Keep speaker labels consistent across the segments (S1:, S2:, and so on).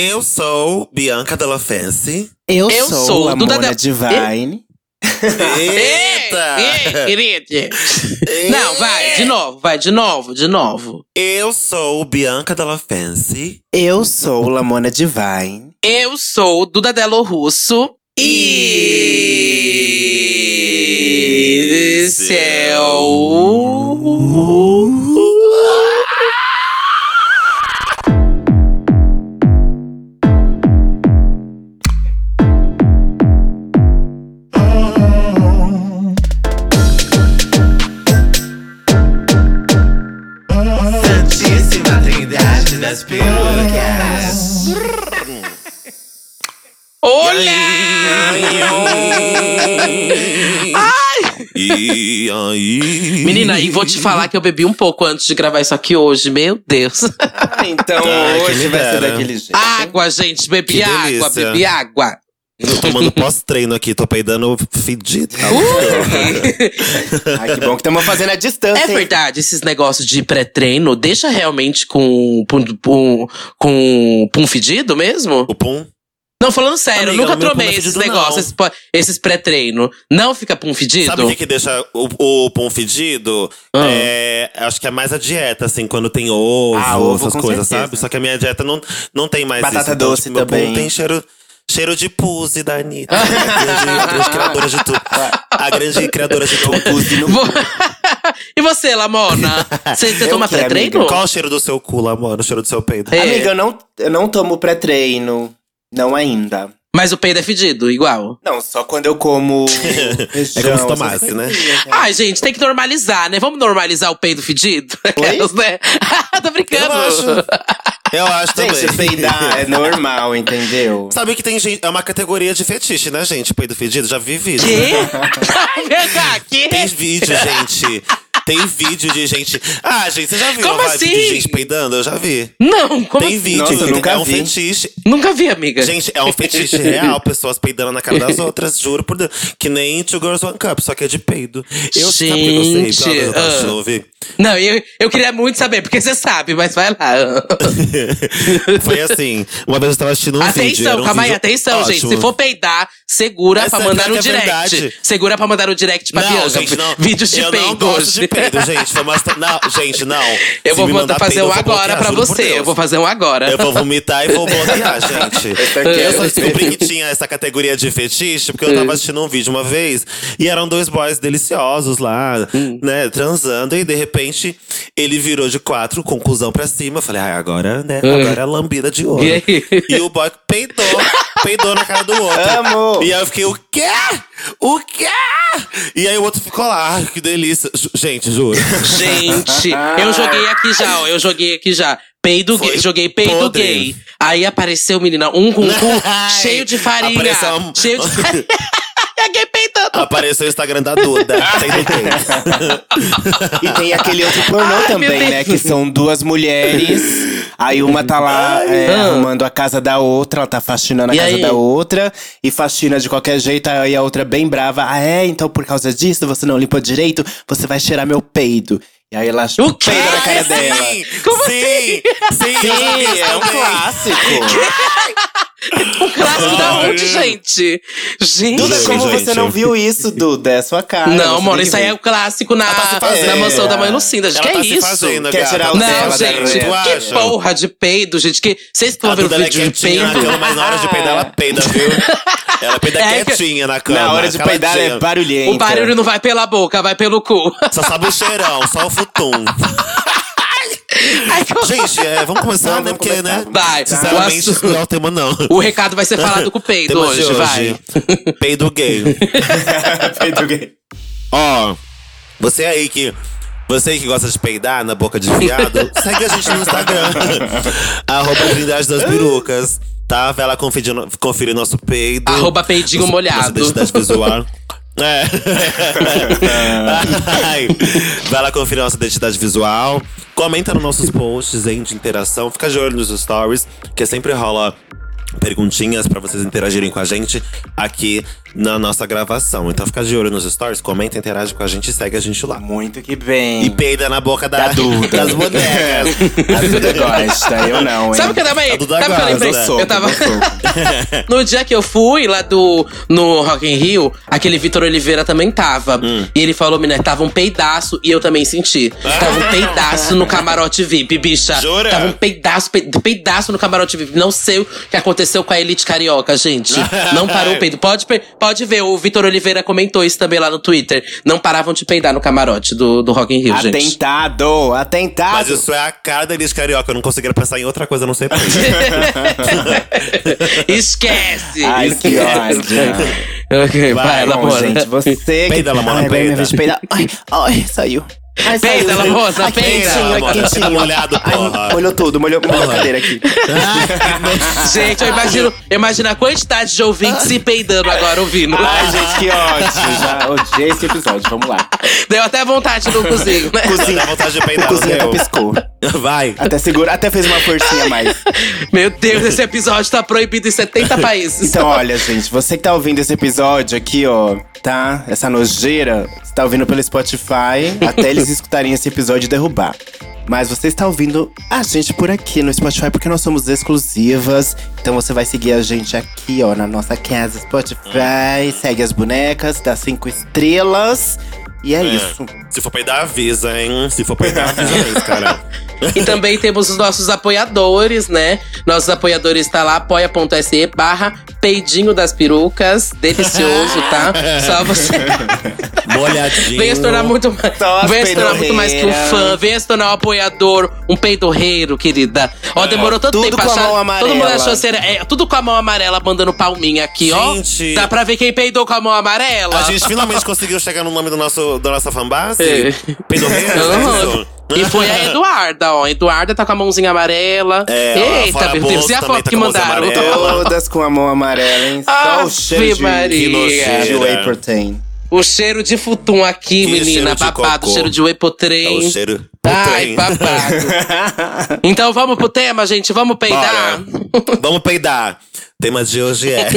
S1: Eu sou Bianca Della Fancy.
S2: Eu,
S3: Eu
S2: sou,
S3: sou
S2: a
S3: Duda
S2: Mona
S3: Del-
S2: Divine.
S1: Eita!
S3: Ei, querida. Não, vai, de novo, vai, de novo, de novo.
S1: Eu sou Bianca Della Fancy.
S2: Eu sou Lamona Divine.
S3: Eu sou Duda Delo Russo. E. Céu.
S1: Aí?
S3: Menina, e vou te falar que eu bebi um pouco antes de gravar isso aqui hoje. Meu Deus.
S2: Ah, então
S1: Ai, que
S2: hoje vai ser daquele jeito.
S3: Água, gente. Bebi
S1: Que
S3: água,
S1: delícia.
S3: bebi água.
S1: Tô tomando pós-treino aqui, tô peidando fedido.
S2: Ai, que bom que estamos fazendo a distância.
S3: É
S2: hein?
S3: verdade, esses negócios de pré-treino deixa realmente com pum, pum, com pum fedido mesmo?
S1: O pum.
S3: Não, falando sério, eu
S1: Amiga,
S3: nunca
S1: pum não
S3: tomei
S1: é
S3: esses negócios, esses, esses pré-treino. Não fica pum fedido?
S1: Sabe o que, que deixa o, o pum fedido?
S3: Ah.
S1: É, acho que é mais a dieta, assim, quando tem ovo,
S2: Ah, ovo,
S1: essas coisas,
S2: certeza.
S1: sabe? Só que a minha dieta não, não tem mais
S2: Batata
S1: isso. Então,
S2: doce
S1: tipo, meu
S2: também.
S1: tem cheiro, cheiro de puse da Anitta. a grande, grande criadora de tudo. A grande criadora de tudo.
S3: Vou- e você, Lamona? Você, você
S2: Eu
S3: toma pré-treino?
S1: Qual o cheiro do seu cu, amor? O cheiro do seu peido?
S3: É.
S2: Amiga, eu não, eu não tomo pré-treino. Não ainda.
S3: Mas o peido é fedido, igual.
S2: Não, só quando eu como
S1: É como se tomasse, né?
S3: Ai, gente, tem que normalizar, né? Vamos normalizar o peido fedido? Aquelas, né? Tô brincando.
S1: Eu acho. Eu acho também.
S2: Gente, peidar é normal, entendeu?
S1: Sabe que tem gente. É uma categoria de fetiche, né, gente? Peido fedido. Já vi vídeo.
S3: Quê? Vem cá, quê?
S1: Tem vídeo, gente. Tem vídeo de gente. Ah, gente, você já viu
S3: Como
S1: uma vibe de
S3: assim?
S1: gente peidando? Eu já vi.
S3: Não, como
S1: Tem
S3: assim?
S1: vídeo,
S2: Nossa, nunca
S1: é um
S2: vi.
S1: fetiche.
S3: Nunca vi, amiga.
S1: Gente, é um fetiche real, pessoas peidando na cara das outras, juro por Deus. Que nem Two Girls One Cup, só que é de peido. Eu sabe por que eu sei,
S3: Gente,
S1: menos eu
S3: ah.
S1: assistindo, ouvir.
S3: Não, eu, eu queria muito saber, porque você sabe, mas vai lá.
S1: Foi assim, uma vez eu tava assistindo um vídeo.
S3: atenção,
S1: um
S3: calma aí, atenção, gente.
S1: ótimo.
S3: Se for peidar, segura
S1: É
S3: pra
S1: sério,
S3: mandar
S1: é
S3: direct.
S1: verdade.
S3: Segura pra mandar no direct pra
S1: não,
S3: Bianca.
S1: gente, não.
S3: Vídeos de
S1: eu
S3: peido
S1: não gosto
S3: hoje.
S1: de peido, gente. Foi uma... Não, gente, não.
S3: Eu
S1: Se
S3: vou
S1: me
S3: mandar fazer
S1: peido,
S3: um agora pra você. Eu vou fazer um agora.
S1: Eu vou vomitar e vou bloquear, gente.
S2: Esse aqui
S1: Eu só
S2: é
S1: descobri que tinha essa categoria de fetiche, porque eu tava assistindo um vídeo uma vez e eram dois boys deliciosos lá,
S3: Hum.
S1: né, transando, e de repente ele virou de quatro, com o cuzão pra cima. Eu falei, ah, agora, né,
S3: Hum.
S1: agora é lambida de ouro.
S3: E?
S1: E o boy peidou, peidou na cara do outro.
S2: Amo!
S1: E aí eu fiquei, o quê? O quê? E aí o outro ficou lá, ai, que delícia. Ju- Gente, juro.
S3: Gente, eu joguei aqui já, ó. Eu joguei aqui já. Peido
S1: Foi
S3: gay. Joguei peido
S1: podre.
S3: gay. Aí apareceu, menina, um com cu
S1: Ai,
S3: cheio de farinha.
S1: apareceu um-
S3: Cheio de farinha. É gay peidando.
S1: Apareceu o Instagram da Duda.
S2: E tem aquele outro pornô
S3: Ai,
S2: também, né? Que são duas mulheres. Aí uma tá lá é,
S3: Ah.
S2: arrumando a casa da outra, ela tá faxinando a
S3: E
S2: casa
S3: aí?
S2: da outra. E faxina de qualquer jeito, aí a outra bem brava. Ah, é? Então por causa disso você não limpou direito? Você vai cheirar meu peido. E aí ela
S3: O quê?
S2: peida na cara dela.
S1: Sim,
S3: Como
S1: sim, sim, já vi
S2: Sim,
S1: isso
S2: é um clássico.
S3: Um clássico da onde, gente? Gente.
S2: Duda, como
S1: gente.
S2: você não viu isso, Duda? É sua cara.
S3: Não, mano, isso
S2: que
S3: aí
S2: ver.
S3: é o clássico na,
S1: tá
S3: na mansão da mãe Lucinda. Gente,
S1: Ela
S3: que
S1: tá
S3: é isso?
S1: fazendo,
S2: Quer tirar o
S3: Não,
S2: dela
S1: acha?
S2: da
S3: gente,
S1: Tu
S3: que
S1: acha?
S3: porra de peido, gente. Que vocês vendo
S1: Duda ela é
S3: vídeo de peido?
S1: cama, mas na hora de peidar ela peida, viu? Ela peida
S3: É que-
S1: quietinha na cama.
S2: Na hora de peidar é barulhento.
S3: O barulho não vai pela boca, vai pelo cu.
S1: Só sabe o cheirão, só o futum. Gente, é, vamos começar,
S2: Vamos
S1: né? Porque,
S2: começar.
S1: né?
S3: Vai,
S1: Sinceramente, isso não é o tema, não.
S3: O recado vai ser falado com o peido
S1: Tema de
S3: hoje, vai.
S1: Peido gay.
S2: Peido gay.
S1: Ó, você aí que. Você aí que gosta de peidar na boca de viado, segue a gente no Instagram. Arroba Trindade das Perucas. Tá? Vai lá conferir, conferir nosso peido.
S3: Arroba peidinho
S1: nosso- Nossa
S3: molhado.
S1: identidade visual. É. Ai. Vai lá conferir nossa identidade visual. Comenta nos nossos posts, hein, de interação. Fica de olho nos stories, que sempre rola perguntinhas pra vocês interagirem com a gente aqui na nossa gravação. Então fica de olho nos stories, comenta, interage com a gente e segue a gente lá.
S2: Muito que bem.
S1: E peida na boca da,
S2: Da Duda.
S1: das bonecas.
S2: A Duda gosta, eu não, hein?
S3: Sabe o que eu também?
S1: A Duda
S3: Sabe o que eu
S1: gosta.
S3: lembrei?
S1: Eu
S3: tava. no dia que eu fui lá do no Rock in Rio, aquele Vitor Oliveira também tava.
S1: Hum.
S3: E ele falou, menina, tava um peidaço e eu também senti. Tava um peidaço no camarote VIP, bicha.
S1: Jura?
S3: Tava um peidaço, pe- peidaço no camarote VIP. Não sei o que aconteceu com a Elite Carioca, gente. Não parou o peido. Pode, pe- pode ver, o Vitor Oliveira comentou isso também lá no Twitter. Não paravam de peidar no camarote do, do Rock in Rio, gente.
S2: Atentado, atentado.
S1: Mas isso é a cara da Elis Carioca. Eu não conseguiria pensar em outra coisa, não sei.
S3: Esquece!
S2: Ai, que ódio.
S3: Ok, vai,
S1: Vai,
S3: bora.
S2: gente, você que…
S1: Peida, Lamona,
S2: Ai, é minha
S1: peida.
S2: peidar. Ai, ai, saiu. Ai,
S3: Peida,
S2: saiu.
S3: Lamona,
S2: Ai,
S3: peida.
S2: quentinho, quentinho.
S1: tá molhado,
S2: Ai,
S1: porra.
S2: molhou tudo, molhou, molhou a cadeira aqui.
S3: Gente, eu imagino, eu imagino a quantidade de ouvintes se peidando agora ouvindo.
S2: Ai, gente, que ódio. Já odiei esse episódio, vamos lá.
S3: Deu até vontade no cozinho, né?
S1: Dá vontade de
S2: O
S1: peidar,
S2: cozinho até piscou.
S1: Vai.
S2: Até segura, até fez uma forcinha a mais.
S3: Meu Deus, esse episódio tá proibido em 70 países.
S2: Então, olha, gente, você que tá ouvindo esse episódio aqui, ó, tá? Essa nojeira, você tá ouvindo pelo Spotify, até eles escutarem esse episódio e derrubar. Mas você está ouvindo a gente por aqui no Spotify, porque nós somos exclusivas. Então você vai seguir a gente aqui, ó, na nossa casa Spotify. Segue as bonecas, dá cinco estrelas. E é, isso.
S1: Se for peidar, avisa, hein? Se for peidar, avisa mesmo, cara.
S3: E também temos os nossos apoiadores, né? Nossos apoiadores tá lá, apoia.se barra peidinho das perucas. Delicioso, tá? Só você.
S1: Molhadinho.
S3: Venha se tornar muito mais.
S2: Só
S3: Venha se tornar muito mais que um fã. Venha se tornar um apoiador, um peidorreiro, querida. Ó, demorou tanto
S2: Tudo
S3: tempo pra
S2: com a
S3: achar.
S2: mão
S3: Todo mundo
S2: amarela.
S3: achou ser. É, tudo com a mão amarela mandando palminha aqui, ó.
S1: Gente.
S3: Dá pra ver quem peidou com a mão amarela.
S1: A gente finalmente conseguiu chegar no nome do nosso, da nossa fanbase.
S3: É.
S1: Peidorreiro, é
S3: Aham.
S1: isso?
S3: E foi a Eduarda, ó. Eduarda tá com a mãozinha amarela.
S1: É,
S3: Eita, meu
S1: a
S3: Deus. E a
S1: também
S3: foto
S1: tá
S3: que
S1: a
S3: mandaram?
S2: Todas com a mão amarela, hein? Só o cheiro de, de
S1: nojeira.
S2: whey protein.
S3: O cheiro de futum aqui,
S1: Que
S3: menina. Babado,
S1: cocô.
S3: cheiro de whey
S1: É
S3: potrem.
S1: o cheiro.
S3: Ai,
S1: Trem.
S3: babado. então vamos pro tema, gente. Vamos peidar?
S1: Vamos peidar. O tema de hoje é.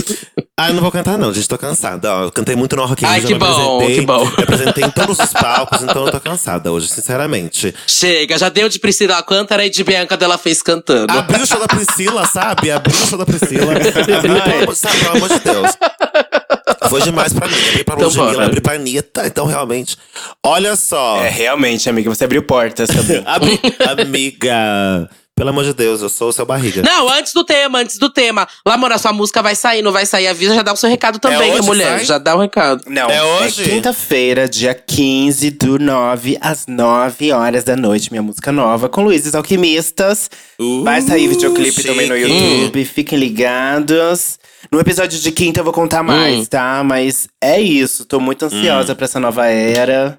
S1: ah, eu não vou cantar, não, gente. Tô cansada. Ó, eu cantei muito no Rock in
S3: Ai,
S1: Rio,
S3: que
S1: já me
S3: bom,
S1: apresentei.
S3: que bom.
S1: Me apresentei em todos os palcos, então eu tô cansada hoje, sinceramente.
S3: Chega, já deu de Priscila Alcântara e de Bianca Della fez cantando.
S1: Abriu o show da Priscila, sabe? Abriu o show da Priscila. Amor- sabe, pelo amor de Deus. Foi demais pra mim. Abri pra
S3: Então
S1: Ludmilla, abri pra Anitta. Então, realmente. Olha só.
S2: É, realmente, amiga, você abriu portas também.
S1: Ami- amiga. Pelo amor de Deus, eu sou o seu barriga.
S3: Não, antes do tema, antes do tema. Lamona, sua música vai sair, não vai sair? Avisa, já dá o seu recado também,
S1: hoje
S3: mulher.
S1: sai?
S3: Já dá o recado.
S2: Não,
S1: É hoje?
S2: quinta-feira, dia 15 do 9, às 9 horas da noite. Minha música nova com Luizes Alquimistas.
S1: Uh,
S2: Vai sair videoclipe também no
S1: chique.
S2: YouTube. Fiquem ligados. No episódio de quinta eu vou contar mais,
S3: Hum.
S2: tá? Mas é isso. Tô muito ansiosa pra essa nova era.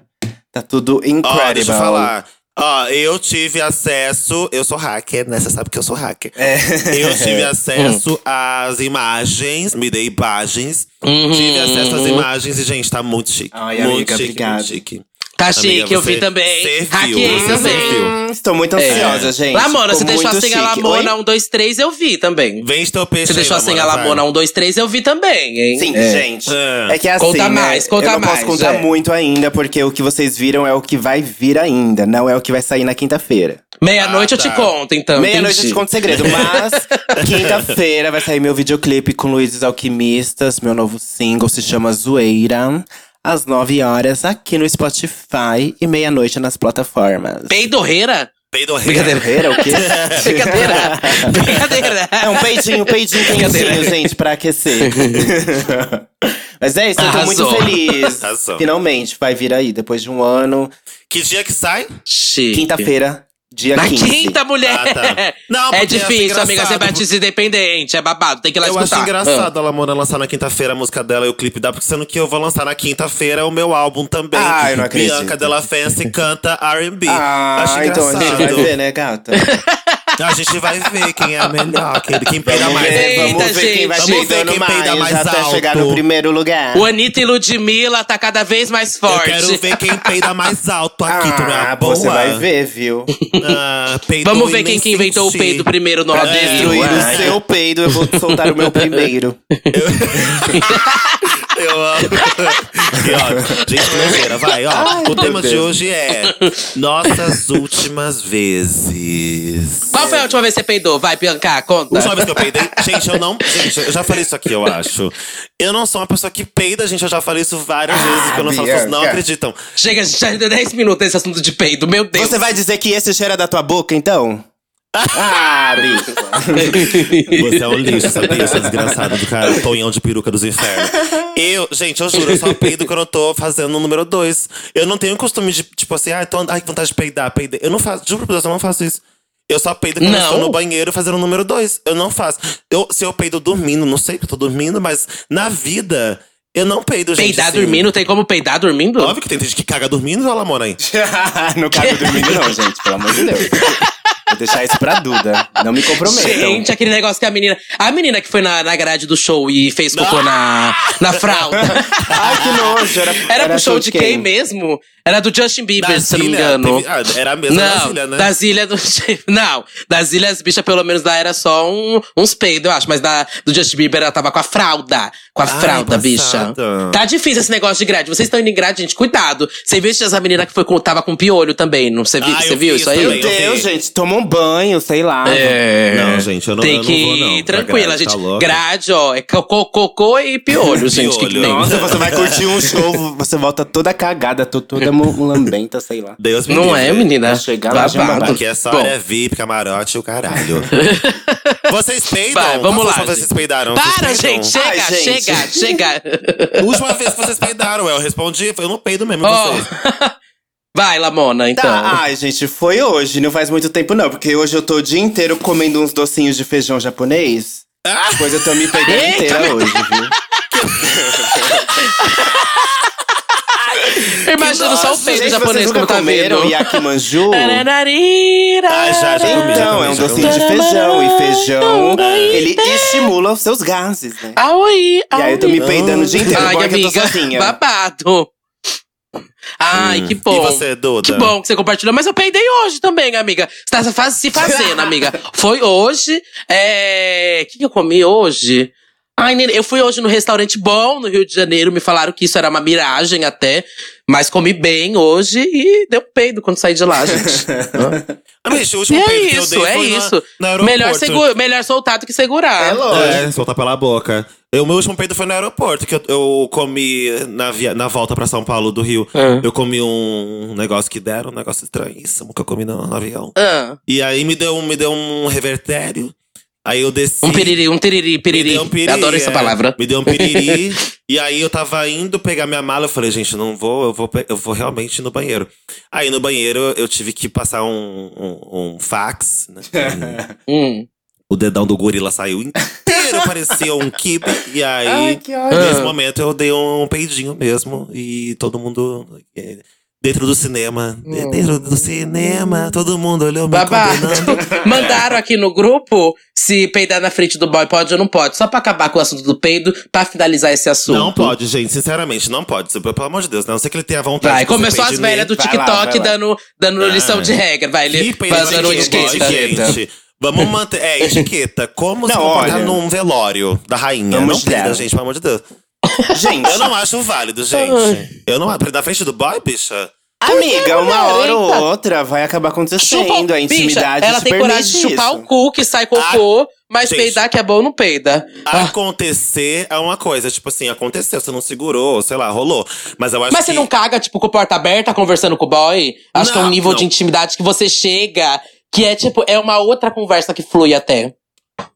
S2: Tá tudo incrível.
S1: Ó, deixa eu falar. Ó, eu tive acesso. Eu sou hacker, né? Você sabe que eu sou hacker.
S2: É.
S1: Eu tive acesso às imagens, me dei imagens.
S3: Uhum.
S1: Tive acesso às imagens e, gente, tá muito chique.
S2: Ai,
S1: muito
S2: amiga,
S1: chique,
S2: obrigado.
S1: muito chique.
S3: Tá
S1: Amiga,
S3: chique, eu
S1: você
S3: vi também.
S1: serviu, você
S3: também.
S2: estou muito ansiosa,
S1: É.
S2: gente.
S3: Lamona,
S2: Ficou
S3: se deixou
S2: muito
S3: a
S2: chique.
S3: Lamona
S2: Oi?
S3: 1, 2, 3, eu vi também.
S1: Teu peixe
S3: Você deixou assim a
S1: Lamona,
S3: Lamona
S1: vai.
S3: 1, 2, 3, eu vi também, hein?
S2: Sim,
S3: É.
S2: gente.
S1: É.
S2: É que assim,
S3: Conta
S2: né,
S3: mais, conta
S2: eu não
S3: mais,
S2: posso contar
S3: é.
S2: muito ainda, porque o que vocês viram é o que vai vir ainda, não é o que vai sair na quinta-feira.
S3: Meia-noite
S1: Ah,
S3: eu te
S1: tá.
S3: conto, então.
S2: Meia-noite eu
S3: entendi.
S2: te conto segredo, mas quinta-feira vai sair meu videoclipe com Luizes Alquimistas, meu novo single se chama Zoeira. Às 9 horas, aqui no Spotify e meia-noite nas plataformas.
S3: Peidorreira?
S1: Peidorreira.
S2: Brincadeira, o quê?
S3: Brincadeira. Brincadeira.
S2: É um peidinho, um peidinho quentinho, gente, pra aquecer. Mas é isso, eu tô
S3: Arrasou.
S2: muito feliz.
S1: Arrasou.
S2: Finalmente, vai vir aí, depois de um ano.
S1: Que dia que sai?
S2: Quinta-feira, dia
S3: Na
S2: 15.
S3: quinta, mulher!
S1: Ah, tá. Não,
S3: é difícil, amiga, ser
S1: engraçado.
S3: batista independente. É babado, tem que ir lá
S1: Eu
S3: escutar.
S1: acho engraçado a Lamona lançar na quinta-feira a música dela e o clipe dela, porque sendo que eu vou lançar na quinta-feira o meu álbum também.
S2: Ah, eu não acredito.
S1: Bianca Della Fancy canta R&B.
S2: Ah,
S1: acho
S2: então a gente vai
S1: engraçado.
S2: ver, né, gata?
S1: A gente vai ver quem é a melhor, quem, quem peida
S2: Vamos
S1: mais.
S2: ver, vamos
S3: Eita,
S2: ver quem vai.
S1: Vamos ver quem peida
S2: mais,
S1: mais
S2: até chegar no
S1: alto.
S2: primeiro lugar.
S3: O Anitta e Ludmilla tá cada vez mais
S1: Eu
S3: forte.
S1: quero ver quem peida mais alto aqui, tu não é
S2: ah,
S1: boa?
S2: você vai ver, viu?
S1: Ah,
S3: Vamos ver quem que inventou o peido primeiro no
S1: É,
S3: Nordeste.
S2: Destruir o seu peido, eu vou soltar o meu primeiro.
S1: Eu amo. E, ó, gente, nojeira, vai, ó. o tema de
S2: Deus.
S1: hoje é Nossas últimas vezes.
S3: Qual foi a última vez que você peidou? Vai, Bianca, conta.
S1: Última vez que eu peidei. Gente, eu não. Gente, eu já falei isso aqui, eu acho. Eu não sou uma pessoa que peida, gente. Eu já falei isso várias vezes. Quando eu falo, as pessoas não acreditam.
S3: Chega, já deu 10 minutos nesse assunto de peido. Meu Deus.
S2: Você vai dizer que esse cheira da tua boca, então? Ah, bicho.
S1: Você é um lixo, sabia? Seu desgraçado do cara, tonhão de peruca dos infernos. Eu, gente, eu juro, eu só peido quando eu tô fazendo o número dois. Eu não tenho costume de, tipo assim, ai, tô, ai, que vontade de peidar, peidei. Eu não faço, juro por Deus, eu não faço isso. Eu só peido quando eu
S3: Não?
S1: estou no banheiro fazendo o número dois. Eu não faço. Eu, se eu peido dormindo, não sei que eu tô dormindo, mas na vida, eu não peido, gente.
S3: Peidar
S1: assim.
S3: dormindo? Tem como peidar dormindo?
S1: Óbvio que tem gente que caga dormindo, olha lá, mora aí.
S2: não cabe dormindo, não, gente, pelo amor de Deus. Vou deixar isso pra Duda. Não me comprometam.
S3: Gente, aquele negócio que a menina. A menina que foi na, na grade do show e fez cocô na, na fralda.
S2: Ai, que nojo. Era,
S3: Era, pro show de quem mesmo? Era do Justin Bieber, se eu não me engano.
S1: teve- ah, era a mesma
S3: não,
S1: da Zília, né?
S3: das ilhas do. Não, das ilhas bicha, pelo menos lá era só um, uns peidos, eu acho. Mas da, do Justin Bieber ela tava com a fralda. Com a
S1: Ai,
S3: fralda, bicha.
S1: passada.
S3: Tá difícil esse negócio de grade. Vocês estão indo em grade, gente, cuidado. Você viu essa menina que foi com, tava com piolho também? Não, você, vi,
S1: Ah,
S3: você
S1: eu
S3: viu
S1: vi
S3: isso aí?
S2: Meu
S1: eu
S2: Deus, gente, toma um banho, sei lá.
S3: É.
S1: Não, gente, eu não-
S3: Tem
S1: eu não
S3: que
S1: vou, não,
S3: ir
S1: pra
S3: tranquila,
S1: grade,
S3: gente.
S1: tá
S3: grade, ó, é cocô, cocô e piolho, gente. que que
S1: Piolho.
S3: tem?
S2: Nossa, você vai curtir um show, você volta toda cagada, to- toda mulambenta, sei lá.
S1: Deus me
S3: Não é, menina?
S2: Chegar lá, já
S3: Babado.
S1: Aqui é só
S3: Bom,
S1: área VIP, camarote e o caralho. vocês peidam?
S3: Vai, vamos lá,
S1: vocês peidaram? Vocês
S3: Para,
S1: peidam?
S3: gente, chega,
S2: Ai, gente.
S3: chega, chega.
S1: Última vez que vocês peidaram, eu respondi, eu não peido mesmo
S3: Ó,
S1: vocês.
S3: Vai, Lamona, então.
S2: Tá, ai, gente, foi hoje, não faz muito tempo não, porque hoje eu tô o dia inteiro comendo uns docinhos de feijão japonês.
S1: Ah,
S2: Pois eu tô me peidando
S3: Eita,
S2: inteira hoje, viu?
S3: Eu imagino só o peito japonês como tá vendo.
S2: yakimanju?
S1: Ah, já, já comi, já
S2: Então,
S1: comi,
S2: é um
S1: já
S2: docinho
S1: comi.
S2: de feijão. E feijão, ele estimula os seus gases, né?
S3: Aoi,
S2: E aí eu tô me peidando o dia inteiro,
S3: Ai,
S2: que eu tô
S3: amiga,
S2: sozinha.
S3: babado. Ai, que bom.
S1: E você, Duda?
S3: Que bom que você compartilhou. Mas eu peidei hoje também, amiga. Você tá faz- se fazendo, amiga. Foi hoje. É. O que, que eu comi hoje? Ai, eu fui hoje no restaurante bom no Rio de Janeiro. Me falaram que isso era uma miragem até. Mas comi bem hoje e deu peido quando saí de lá, gente.
S1: Ah, mas o
S3: E
S1: último
S3: é
S1: peido que eu
S3: isso,
S1: dei
S3: é
S1: foi na-
S3: isso.
S1: no aeroporto.
S3: melhor, segu- melhor soltado que segurar.
S2: É lógico.
S1: É, soltar pela boca. Eu, meu último peido foi no aeroporto, que eu, eu comi na, via, na volta pra São Paulo do Rio.
S3: É.
S1: Eu comi um negócio que deram, um negócio estranhíssimo que eu comi no, no avião.
S3: Ah,
S1: E aí me deu, me deu um revertério. Aí eu desci.
S3: um piriri, um tiriri,
S1: Me
S3: piriri.
S1: deu um piriri,
S3: Adoro essa
S1: é.
S3: palavra.
S1: Me deu um piriri. e aí eu tava indo pegar minha mala. Eu falei, gente, não vou, eu vou, eu vou realmente ir no banheiro. Aí no banheiro eu tive que passar um, um, um fax, né?
S3: Hum.
S1: o dedão do gorila saiu inteiro, parecia um kibe. E aí,
S2: Ai,
S1: nesse momento, eu dei um peidinho mesmo. E todo mundo. Dentro do cinema. eh, Dentro do cinema, todo mundo olhou me
S3: Babado. Mandaram aqui no grupo se peidar na frente do boy pode ou não pode. Só pra acabar com o assunto do peido, pra finalizar esse assunto.
S1: Não pode, gente, sinceramente, não pode. Pelo amor de Deus, né? não sei que ele tenha vontade.
S3: Vai, começou as velhas do
S2: Vai lá,
S3: TikTok
S2: vai lá.
S3: dando, dando
S1: Ah.
S3: lição de regra. Vai, ele fazendo etiqueta.
S1: gente. Vamos manter. É, etiqueta. Como se
S2: Não,
S1: comportar
S2: olha.
S1: num velório da rainha.
S2: Vamos
S1: não peida,
S2: lá.
S1: gente, pelo amor de Deus.
S2: Gente,
S1: Eu não acho válido, gente. Eu não acho. Na frente do boy, bicha?
S2: amiga, uma hora ou outra vai acabar acontecendo.
S3: Chupa,
S2: a intimidade
S3: bicha, ela
S2: te
S3: tem coragem de chupar
S2: isso.
S3: o cu que sai cocô, mas
S1: gente.
S3: peidar que é bom não peida. Ah,
S1: Acontecer é uma coisa. Tipo assim, aconteceu, você não segurou, sei lá, rolou. Mas eu acho
S3: Mas
S1: que.
S3: você não caga, tipo, com a porta aberta, conversando com o boy? Acho que é um
S1: Não,
S3: nível
S1: não.
S3: de intimidade que você chega, que é tipo, é uma outra conversa que flui até.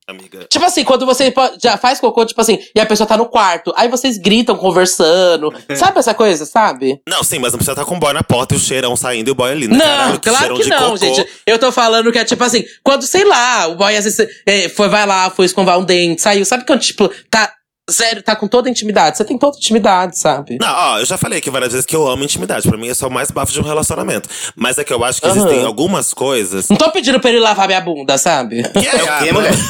S1: Amiga.
S3: Tipo assim, quando você já faz cocô, tipo assim, e a pessoa tá no quarto, aí vocês gritam, conversando. sabe essa coisa, sabe?
S1: Não, sim, mas não precisa estar com o boy na porta e o cheirão saindo e o boy ali, né?
S3: Não,
S1: Caralho,
S3: claro que
S1: de
S3: não,
S1: cocô.
S3: gente. Eu tô falando que é tipo assim, quando, sei lá, o boy às vezes é, foi, vai lá, foi escovar um dente, saiu. Sabe quando, tipo, tá zero, tá com toda a intimidade. Você tem toda a intimidade, sabe?
S1: Não, ó, eu já falei aqui várias vezes que eu amo intimidade. Pra mim, esse é o mais bafo de um relacionamento. Mas é que eu acho que
S3: Aham.
S1: existem algumas coisas.
S3: Não tô pedindo pra ele lavar minha bunda, sabe?
S1: Que é,
S2: É o quê, mulher?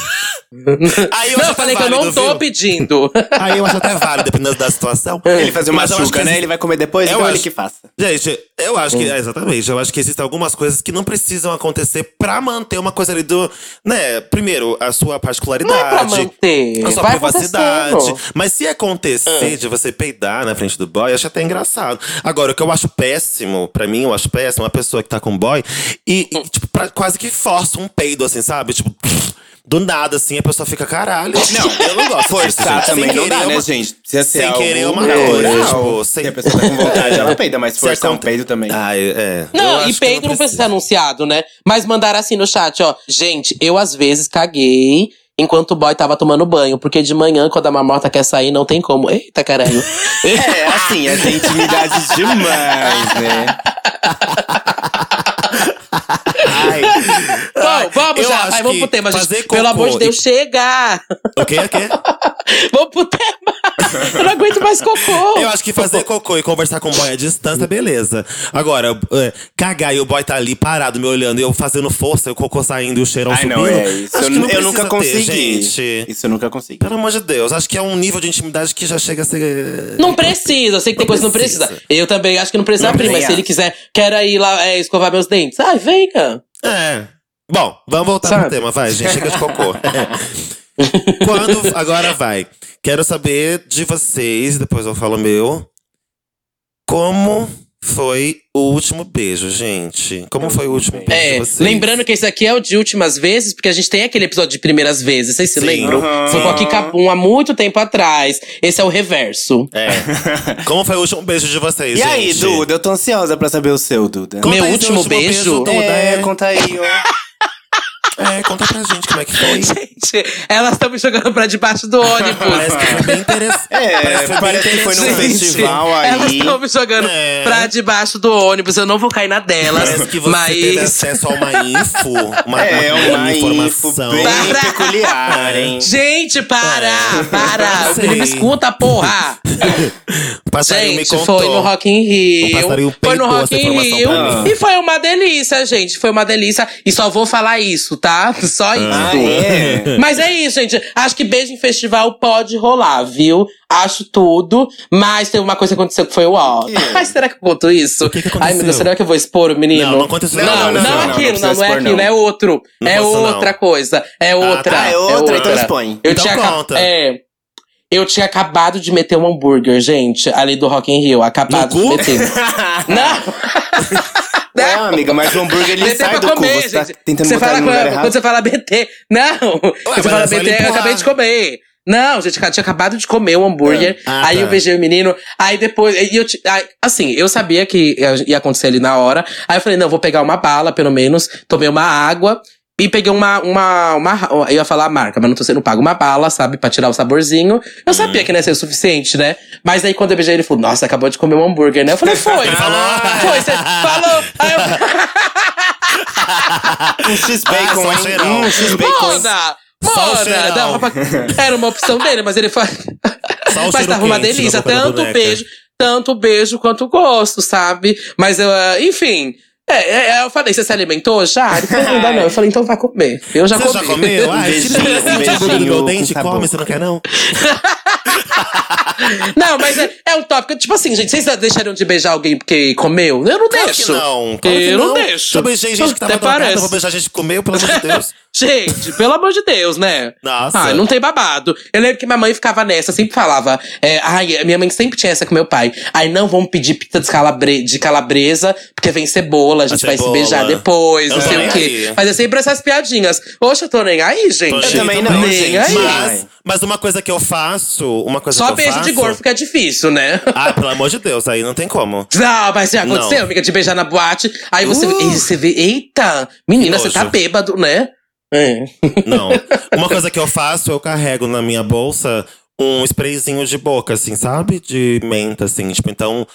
S1: Aí eu
S3: não, eu falei
S1: até
S3: que eu não
S1: válido,
S3: tô
S1: viu?
S3: pedindo.
S1: Aí eu acho até válido, dependendo da situação.
S2: Ele fazer uma chuca, né? Ele vai comer depois,
S1: Eu
S2: então ele
S1: acho-
S2: que faça.
S1: Gente, eu acho que. é, exatamente. Eu acho que existem algumas coisas que não precisam acontecer pra manter uma coisa ali do. Né? Primeiro, a sua particularidade.
S3: Não é pra manter.
S1: A sua
S3: Vai
S1: privacidade. Mas se acontecer de você peidar na frente do boy, eu acho até engraçado. Agora, o que eu acho péssimo, pra mim, eu acho péssimo, uma pessoa que tá com boy e, e, tipo, pra- quase que força um peido, assim, sabe? Tipo. Do nada, assim, a pessoa fica, caralho. Não, eu não gosto
S2: Forçar
S1: gente.
S2: também
S1: Sem
S2: não
S1: querer,
S2: dá,
S1: é
S2: né,
S1: uma-
S2: gente? Precisa ser
S1: sem
S2: algo
S1: querer é uma coisa, tipo, sem-
S2: Se a pessoa tá com vontade, ela peida, mas forçar um peido também.
S1: Ah, é. é. Eu
S3: Não, e peido não precisa ser anunciado, né? Mas mandaram assim no chat, ó. Gente, eu às vezes caguei enquanto o boy tava tomando banho. Porque de manhã, quando a mamota quer sair, não tem como. Eita, caralho.
S2: É, assim, é tem intimidade demais, né?
S1: Ai.
S3: Bom, vamos
S1: eu
S3: já, vai, vamos pro tema, gente. Pelo amor de Deus, chega!
S1: O quê? O quê?
S3: Vamos pro tema! Eu não aguento mais cocô!
S1: Eu acho que fazer cocô e conversar com o boy à distância, beleza. Agora, é, cagar e o boy tá ali parado me olhando e eu fazendo força, e o cocô saindo e o cheirão
S2: Ai,
S1: subindo.
S2: não, é isso.
S1: Acho
S2: Eu,
S1: que não
S2: eu nunca
S1: ter,
S2: consegui.
S1: gente.
S2: Isso eu nunca consegui.
S1: Pelo amor de Deus, acho que é um nível de intimidade que já chega a ser.
S3: Não precisa, eu sei que tem
S1: Não
S3: coisa que não precisa. Eu também acho que não precisa
S2: Não
S3: abrir, mas
S2: nem
S3: se ele
S2: acho.
S3: quiser, quero ir lá é, escovar meus dentes. Ai, venha!
S1: É. Bom, vamos voltar
S3: Sabe?
S1: pro tema, vai, gente. Chega de cocô. Quando. Agora vai. Quero saber de vocês, depois eu falo o meu. Como foi o último beijo, gente? Como foi o último beijo
S3: É,
S1: de vocês?
S3: lembrando que esse aqui é o de últimas vezes, porque a gente tem aquele episódio de primeiras vezes, vocês se
S1: Sim.
S3: lembram?
S2: Aham.
S3: Foi com a Kikapum há muito tempo atrás. Esse é o reverso.
S1: É. Como foi o último beijo de vocês,
S2: E aí,
S1: gente?
S2: Duda? Eu tô ansiosa pra saber o seu, Duda.
S1: Conta
S3: Meu
S1: aí seu
S3: último beijo?
S1: Duda.
S2: é,
S1: É,
S2: conta aí, ó.
S1: É, conta pra gente como é que foi.
S3: Gente, elas estão me jogando pra debaixo do ônibus.
S1: Parece que foi bem interessante.
S2: É,
S1: foi
S2: parece que foi num festival
S3: Elas
S2: aí.
S3: estão me jogando
S1: É.
S3: pra debaixo do ônibus. Eu não vou cair na delas.
S1: Parece que você teve
S3: mas.
S1: acesso a uma info, uma,
S2: É,
S1: uma,
S2: uma info
S1: informação.
S2: bem
S3: Para!
S2: peculiar, hein?
S3: Gente, para!
S1: É.
S3: Para! O escuta, porra! Gente,
S1: contou.
S3: foi no Rock in Rio. Foi no Rock in Rio. E foi uma delícia, gente. Foi uma delícia. E só vou falar isso, tá? Só isso.
S2: Ah, é?
S3: Mas é isso, gente. Acho que beijo em festival pode rolar, viu? Acho tudo. Mas tem uma coisa que aconteceu que foi o ó.
S2: Que?
S3: Ai, será que eu conto isso?
S1: O que que
S3: Ai, meu
S1: aconteceu?
S3: Deus, será que eu vou expor o menino?
S1: Não, não aconteceu
S3: Não,
S1: nada.
S3: não,
S2: não, não,
S3: aquilo,
S2: não
S3: não, não, é aquilo,
S2: não.
S3: é outro.
S1: Não
S3: é
S1: posso, não.
S3: outra coisa. É outra.
S2: tá. Ah, é outra, então expõe.
S3: Eu
S1: Então conta.
S3: É. Eu tinha acabado de meter um hambúrguer, gente, ali do Rock in Rio. Acabado
S1: No
S3: de
S1: cu?
S3: meter. Não!
S2: Não, amiga, mas o hambúrguer ele
S3: BT
S2: sai do cu.
S3: comer,
S2: Você tá tentando
S3: você
S2: botar
S3: fala
S2: no lugar
S3: quando, quando você fala BT. Não! quando
S1: mas
S3: você fala
S1: é
S3: BT, eu acabei de comer. Não, gente, eu tinha acabado de comer o hambúrguer.
S1: Ah,
S3: aí
S1: tá.
S3: eu beijei o menino. Aí depois. E eu, aí, assim, eu sabia que ia acontecer ali na hora. Aí eu falei, não, vou pegar uma bala, pelo menos. Tomei uma água. E peguei uma, uma, uma. Eu ia falar a marca, mas não tô sendo pago. Uma bala, sabe? Pra tirar o saborzinho. Eu sabia
S1: Hum.
S3: que não ia ser o suficiente, né? Mas aí quando eu beijei, ele falou: Nossa, acabou de comer um hambúrguer, né? Eu falei: Foi.
S1: Ele falou, "Ah."
S3: Foi, você falou. Aí eu.
S2: Um X-Bacon,
S1: Ah, cheirão.
S2: Um X-Bacon.
S3: Mona! Pra- Era uma opção dele, mas ele foi. Mas tava uma delícia, tanto beijo, tanto beijo quanto gosto, sabe? Mas eu, ah, enfim. É, é, eu falei, você se alimentou já? Ele falou, ainda não. Eu falei, então vai comer. Eu já
S1: Você
S3: comi.
S1: já comeu? Ai, tira
S2: Beijinho,
S1: esse beijinho do
S2: beijinho
S1: meu dente come, você não quer não?
S3: Não, mas é, é um tópico. Tipo assim, gente, vocês deixariam de beijar alguém porque comeu? Eu não
S1: Claro
S3: deixo.
S1: não. Claro
S3: eu não,
S1: não.
S3: deixo.
S1: Eu beijei gente que tava
S3: Até
S1: drogada, eu vou beijar gente que comeu, pelo amor de Deus.
S3: Gente, pelo amor de Deus, né?
S1: Nossa.
S3: Ai, não tem babado. Eu lembro que minha mãe ficava nessa, sempre falava. É, ai, minha mãe sempre tinha essa com meu pai. Ai, não vamos pedir pizza de, calabre de calabresa, porque vem cebola, a gente
S1: A
S3: vai se
S1: cebola.
S3: beijar depois,
S1: Eu
S3: não sei o quê.
S1: aí.
S3: Mas é sempre essas piadinhas. Oxe, eu tô nem aí, gente.
S2: Eu
S1: nem
S2: também
S1: aí
S2: não,
S3: Nem
S2: gente.
S3: aí.
S1: Mas, mas uma coisa que eu faço, uma coisa
S3: Só beijo
S1: faço...
S3: de gorfo que é difícil, né?
S1: Ah, pelo amor de Deus, aí não tem como.
S3: Não, mas já aconteceu,
S1: Não.
S3: amiga, de beijar na boate. Aí você,
S1: Uh.
S3: você vê, eita, menina, você tá bêbado, né? É.
S1: Não. Uma coisa que eu faço, eu carrego na minha bolsa um sprayzinho de boca, assim, sabe? De menta, assim. Tipo, então,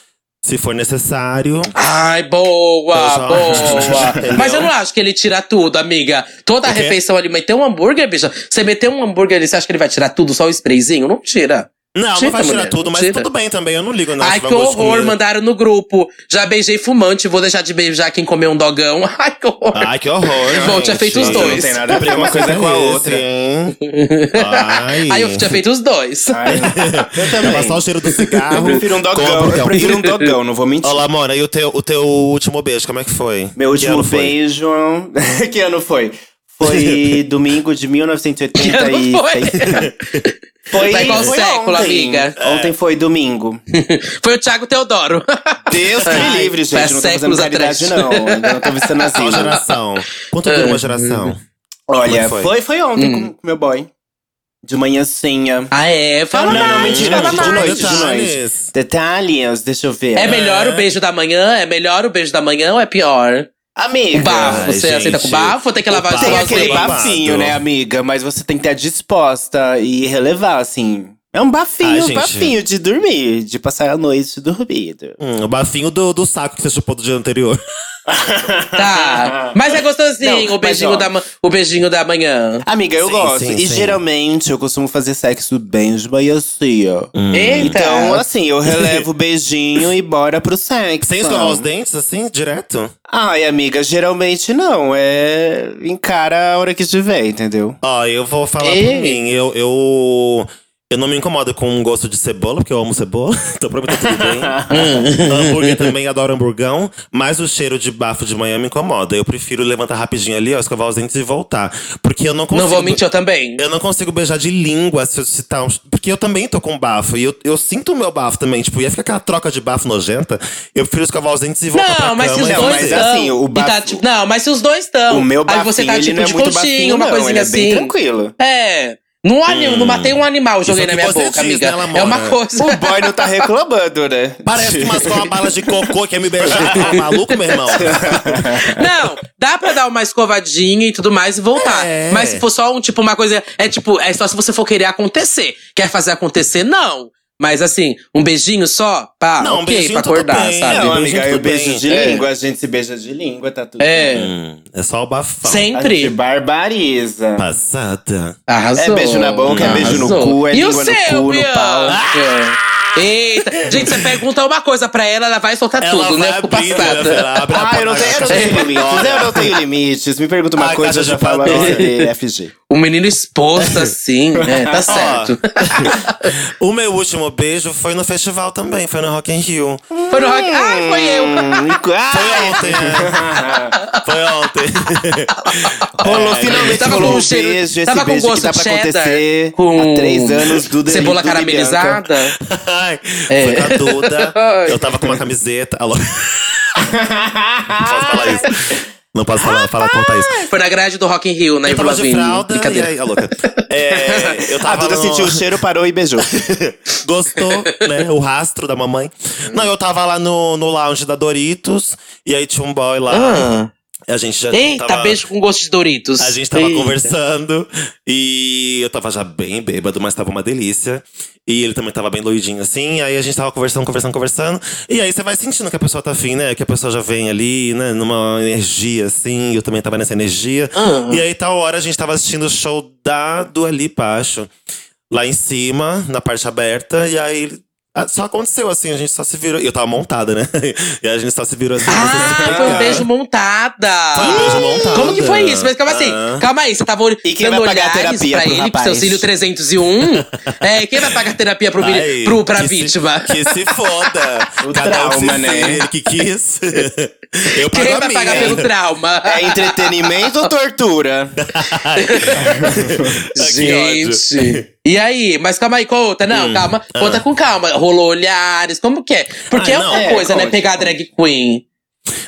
S1: Se for necessário.
S3: Ai, boa,
S1: já-
S3: boa. Mas eu não acho que ele tira tudo, amiga. Toda a refeição ali, meter um hambúrguer, bicha. Você meter um hambúrguer ali, você acha que ele vai tirar tudo, só o sprayzinho? Não tira.
S1: Não,
S3: Tira,
S1: não vai tirar
S3: mulher,
S1: tudo, mas
S3: tira.
S1: tudo bem também. Eu não ligo, não.
S3: Ai, que horror,
S1: comida.
S3: mandaram no grupo. Já beijei fumante, vou deixar de beijar quem comeu um dogão. Ai, que horror.
S1: Ai, que horror.
S3: Bom, tinha feito os dois.
S2: Não tem nada a ver uma coisa com a outra.
S1: Hein? Ai.
S3: Aí eu tinha feito os dois.
S2: Ai, eu
S1: É
S2: também.
S1: passar o cheiro do
S2: Eu
S1: cigarro.
S2: prefiro um dogão. Eu prefiro um dogão, não vou mentir.
S1: Olá, Mona, e o teu, o teu último beijo, como é que foi?
S2: Meu
S1: Que
S2: último
S1: foi?
S2: beijo. que ano foi? Foi domingo de 1986.
S3: Que ano foi?
S2: Foi,
S3: Vai qual
S2: foi
S3: século,
S2: ontem.
S3: amiga?
S2: Ontem foi domingo.
S3: Foi o Thiago Teodoro.
S2: Deus que me livre,
S3: Faz
S2: gente. Não tô fazendo caridade,
S3: atrás.
S2: não. Ainda não tô visitando
S1: Qual
S2: asilo.
S1: geração? Quanto dura uma geração?
S2: Olha,
S1: é
S2: foi?
S1: foi?
S2: foi, ontem
S3: Hum.
S2: com meu boy. De manhãzinha.
S3: Ah, é? Fala
S2: não, não,
S3: mais,
S2: mentira,
S3: fala
S2: de
S3: mais.
S2: noite, de
S1: Detalhes.
S2: noite. Detalhes, deixa eu ver.
S3: É melhor o beijo da manhã? É melhor o beijo da manhã ou é pior?
S2: Amiga.
S3: O bafo, você
S1: gente.
S3: aceita com bafo ou tem que
S1: O
S3: lavar
S2: Tem
S1: Nossa,
S2: aquele bafinho, né, amiga? Mas você tem que estar disposta e relevar, assim. É um bafinho,
S1: Ai,
S2: um
S1: gente.
S2: bafinho de dormir, de passar a noite dormindo.
S1: Hum, o bafinho do, do saco que você chupou do dia anterior.
S3: Tá. Mas é gostosinho
S2: Não,
S3: o, beijinho
S2: mas,
S3: da, o beijinho da manhã.
S2: Amiga, eu
S1: Sim,
S2: gosto.
S1: sim,
S2: e
S1: sim.
S2: geralmente eu costumo fazer sexo bem de manhãzinha.
S3: Eita!
S2: Então, assim, eu relevo o beijinho e bora pro sexo.
S1: Sem escovar os dentes, assim, direto?
S2: Ai, amiga, geralmente não. É. Encara a hora que estiver, entendeu?
S1: Ó, eu vou falar
S3: Ei.
S1: por mim. Eu, eu, eu não me incomodo com o gosto de cebola, porque eu amo cebola. então pra mim tá tudo bem. hambúrguer também, adoro hamburgão. Mas o cheiro de bafo de manhã me incomoda. Eu prefiro levantar rapidinho ali, ó, escovar os dentes e voltar. Porque eu não consigo…
S3: Não vou mentir, eu também.
S1: Eu não consigo beijar de língua se, se tá um- Porque eu também tô com bafo. E eu, eu sinto o meu bafo também. Tipo, ia ficar aquela troca de bafo nojenta. Eu prefiro escovar os dentes e voltar pra
S3: Não, mas se
S1: cama
S3: os
S2: Não,
S3: dois
S2: mas
S3: estão.
S2: assim, o
S3: tá,
S2: bafo-
S3: tipo, não, mas se os dois estão.
S2: o meu
S3: Aí
S2: bafinho,
S3: você tá
S2: ele
S3: tipo
S2: não é
S3: de
S2: muito
S3: conchinho,
S2: bafinho,
S3: uma
S2: não.
S3: coisinha
S2: Ele é
S3: assim.
S2: bem tranquilo.
S3: É. Não, anim, não matei um animal, joguei na
S1: é
S3: minha
S1: que
S3: boca,
S1: diz,
S3: amiga.
S1: né,
S3: é uma coisa.
S2: O boy não tá reclamando, né?
S1: Parece que mascou uma bala de cocô quer me beijar. Tá maluco, meu irmão?
S3: Não, dá pra dar uma escovadinha e tudo mais e voltar.
S1: É.
S3: Mas se for só um, tipo, uma coisa. É tipo, é só se você for querer acontecer. Quer fazer acontecer? Não. Mas assim, um beijinho só? Pá,
S1: Não, um
S3: ok,
S1: beijinho
S3: pra acordar,
S1: bem.
S3: sabe?
S2: Não,
S1: beijo
S2: amiga, eu beijo de
S3: É.
S2: língua, a gente se beija de língua, tá tudo
S3: É.
S2: bem.
S1: Hum, é só o bafão.
S2: A gente
S3: Sempre.
S2: barbariza.
S1: Passada.
S3: Arrasou.
S2: É beijo na boca, é beijo no
S3: Arrasou.
S2: cu, é
S3: e
S2: língua
S3: o
S2: no
S3: seu,
S2: cu, no
S3: Bianca?
S2: pau.
S3: Eita, gente, você pergunta uma coisa pra ela, ela vai soltar
S1: Ela
S3: tudo,
S1: vai
S3: né? Fico
S1: abrindo,
S3: passada.
S1: ela abre
S2: Ah, eu não tenho, eu não tenho limites. Eu não tenho limites. Me pergunta uma
S1: Ai,
S2: coisa, eu já falo a nossa FG.
S3: O menino exposto assim, é, tá certo.
S1: o meu último beijo foi no festival também, foi no Rock in Rio.
S3: Foi no rock. Ai, foi eu.
S1: Foi
S2: Ah,
S1: ontem, né? Foi ontem.
S2: Rolou,
S1: É,
S2: finalmente
S3: Tava
S2: rolou
S3: com
S2: um
S3: cheiro-
S2: beijo, esse
S3: tava com
S2: beijo que
S3: gosto
S2: tá
S3: de
S2: pra
S3: cheddar,
S2: acontecer
S3: com
S2: há três anos do
S3: Cebola caramelizada.
S1: Ai,
S3: É.
S1: Foi com a Duda. Eu tava com uma camiseta. Alô? Não posso falar isso. Não posso falar, falar contar isso.
S3: Foi na grade do Rock in Rio, na
S1: Eu
S3: Ivy
S1: tava de
S3: Lavigne.
S1: fralda e
S3: Brincadeira.
S1: aí, a louca. É, eu
S2: A
S1: tava
S2: Duda
S1: no-
S2: sentiu o cheiro, parou e beijou.
S1: Gostou, né? O rastro da mamãe. Não, eu tava lá no, no lounge da Doritos. E aí tinha um boy lá.
S3: Ah.
S1: A gente já
S3: Eita,
S1: tava,
S3: beijo com gosto de Doritos.
S1: A gente tava
S3: Eita.
S1: conversando. E eu tava já bem bêbado, mas tava uma delícia. E ele também tava bem doidinho assim. Aí a gente tava conversando, conversando, conversando. E aí você vai sentindo que a pessoa tá afim, né? Que a pessoa já vem ali, né? Numa energia assim. Eu também tava nessa energia.
S3: Ah.
S1: E aí, tal hora, a gente tava assistindo o show da Dua Lipa, acho. Lá em cima, na parte aberta. E aí. Ah, Só aconteceu assim, a gente só se virou. E eu tava montada, né? E a gente só se virou assim.
S3: Ah, foi um beijo montada.
S1: Foi um beijo montada.
S3: Como que foi isso? Mas calma assim,
S1: Ah.
S3: calma aí. Você tava
S2: E quem
S3: dando
S2: vai pagar a
S3: olhares
S2: terapia
S3: pra ele, pro seu cílio 301? é, quem vai pagar terapia pro,
S1: Ai,
S3: pro, pra
S1: que
S3: vítima?
S1: Se, que se foda.
S2: O
S1: Cada um
S2: trauma, né?
S1: Ele que quis. Eu pago
S3: Quem
S1: a
S3: vai
S1: minha.
S3: pagar pelo trauma?
S2: É entretenimento ou tortura?
S3: Gente. E aí? Mas calma aí, conta. Não, calma. Conta com calma. Rolou olhares, como que é? Porque
S1: Ai,
S3: é uma
S2: É,
S3: coisa, né?
S2: conte,
S3: Pegar drag queen.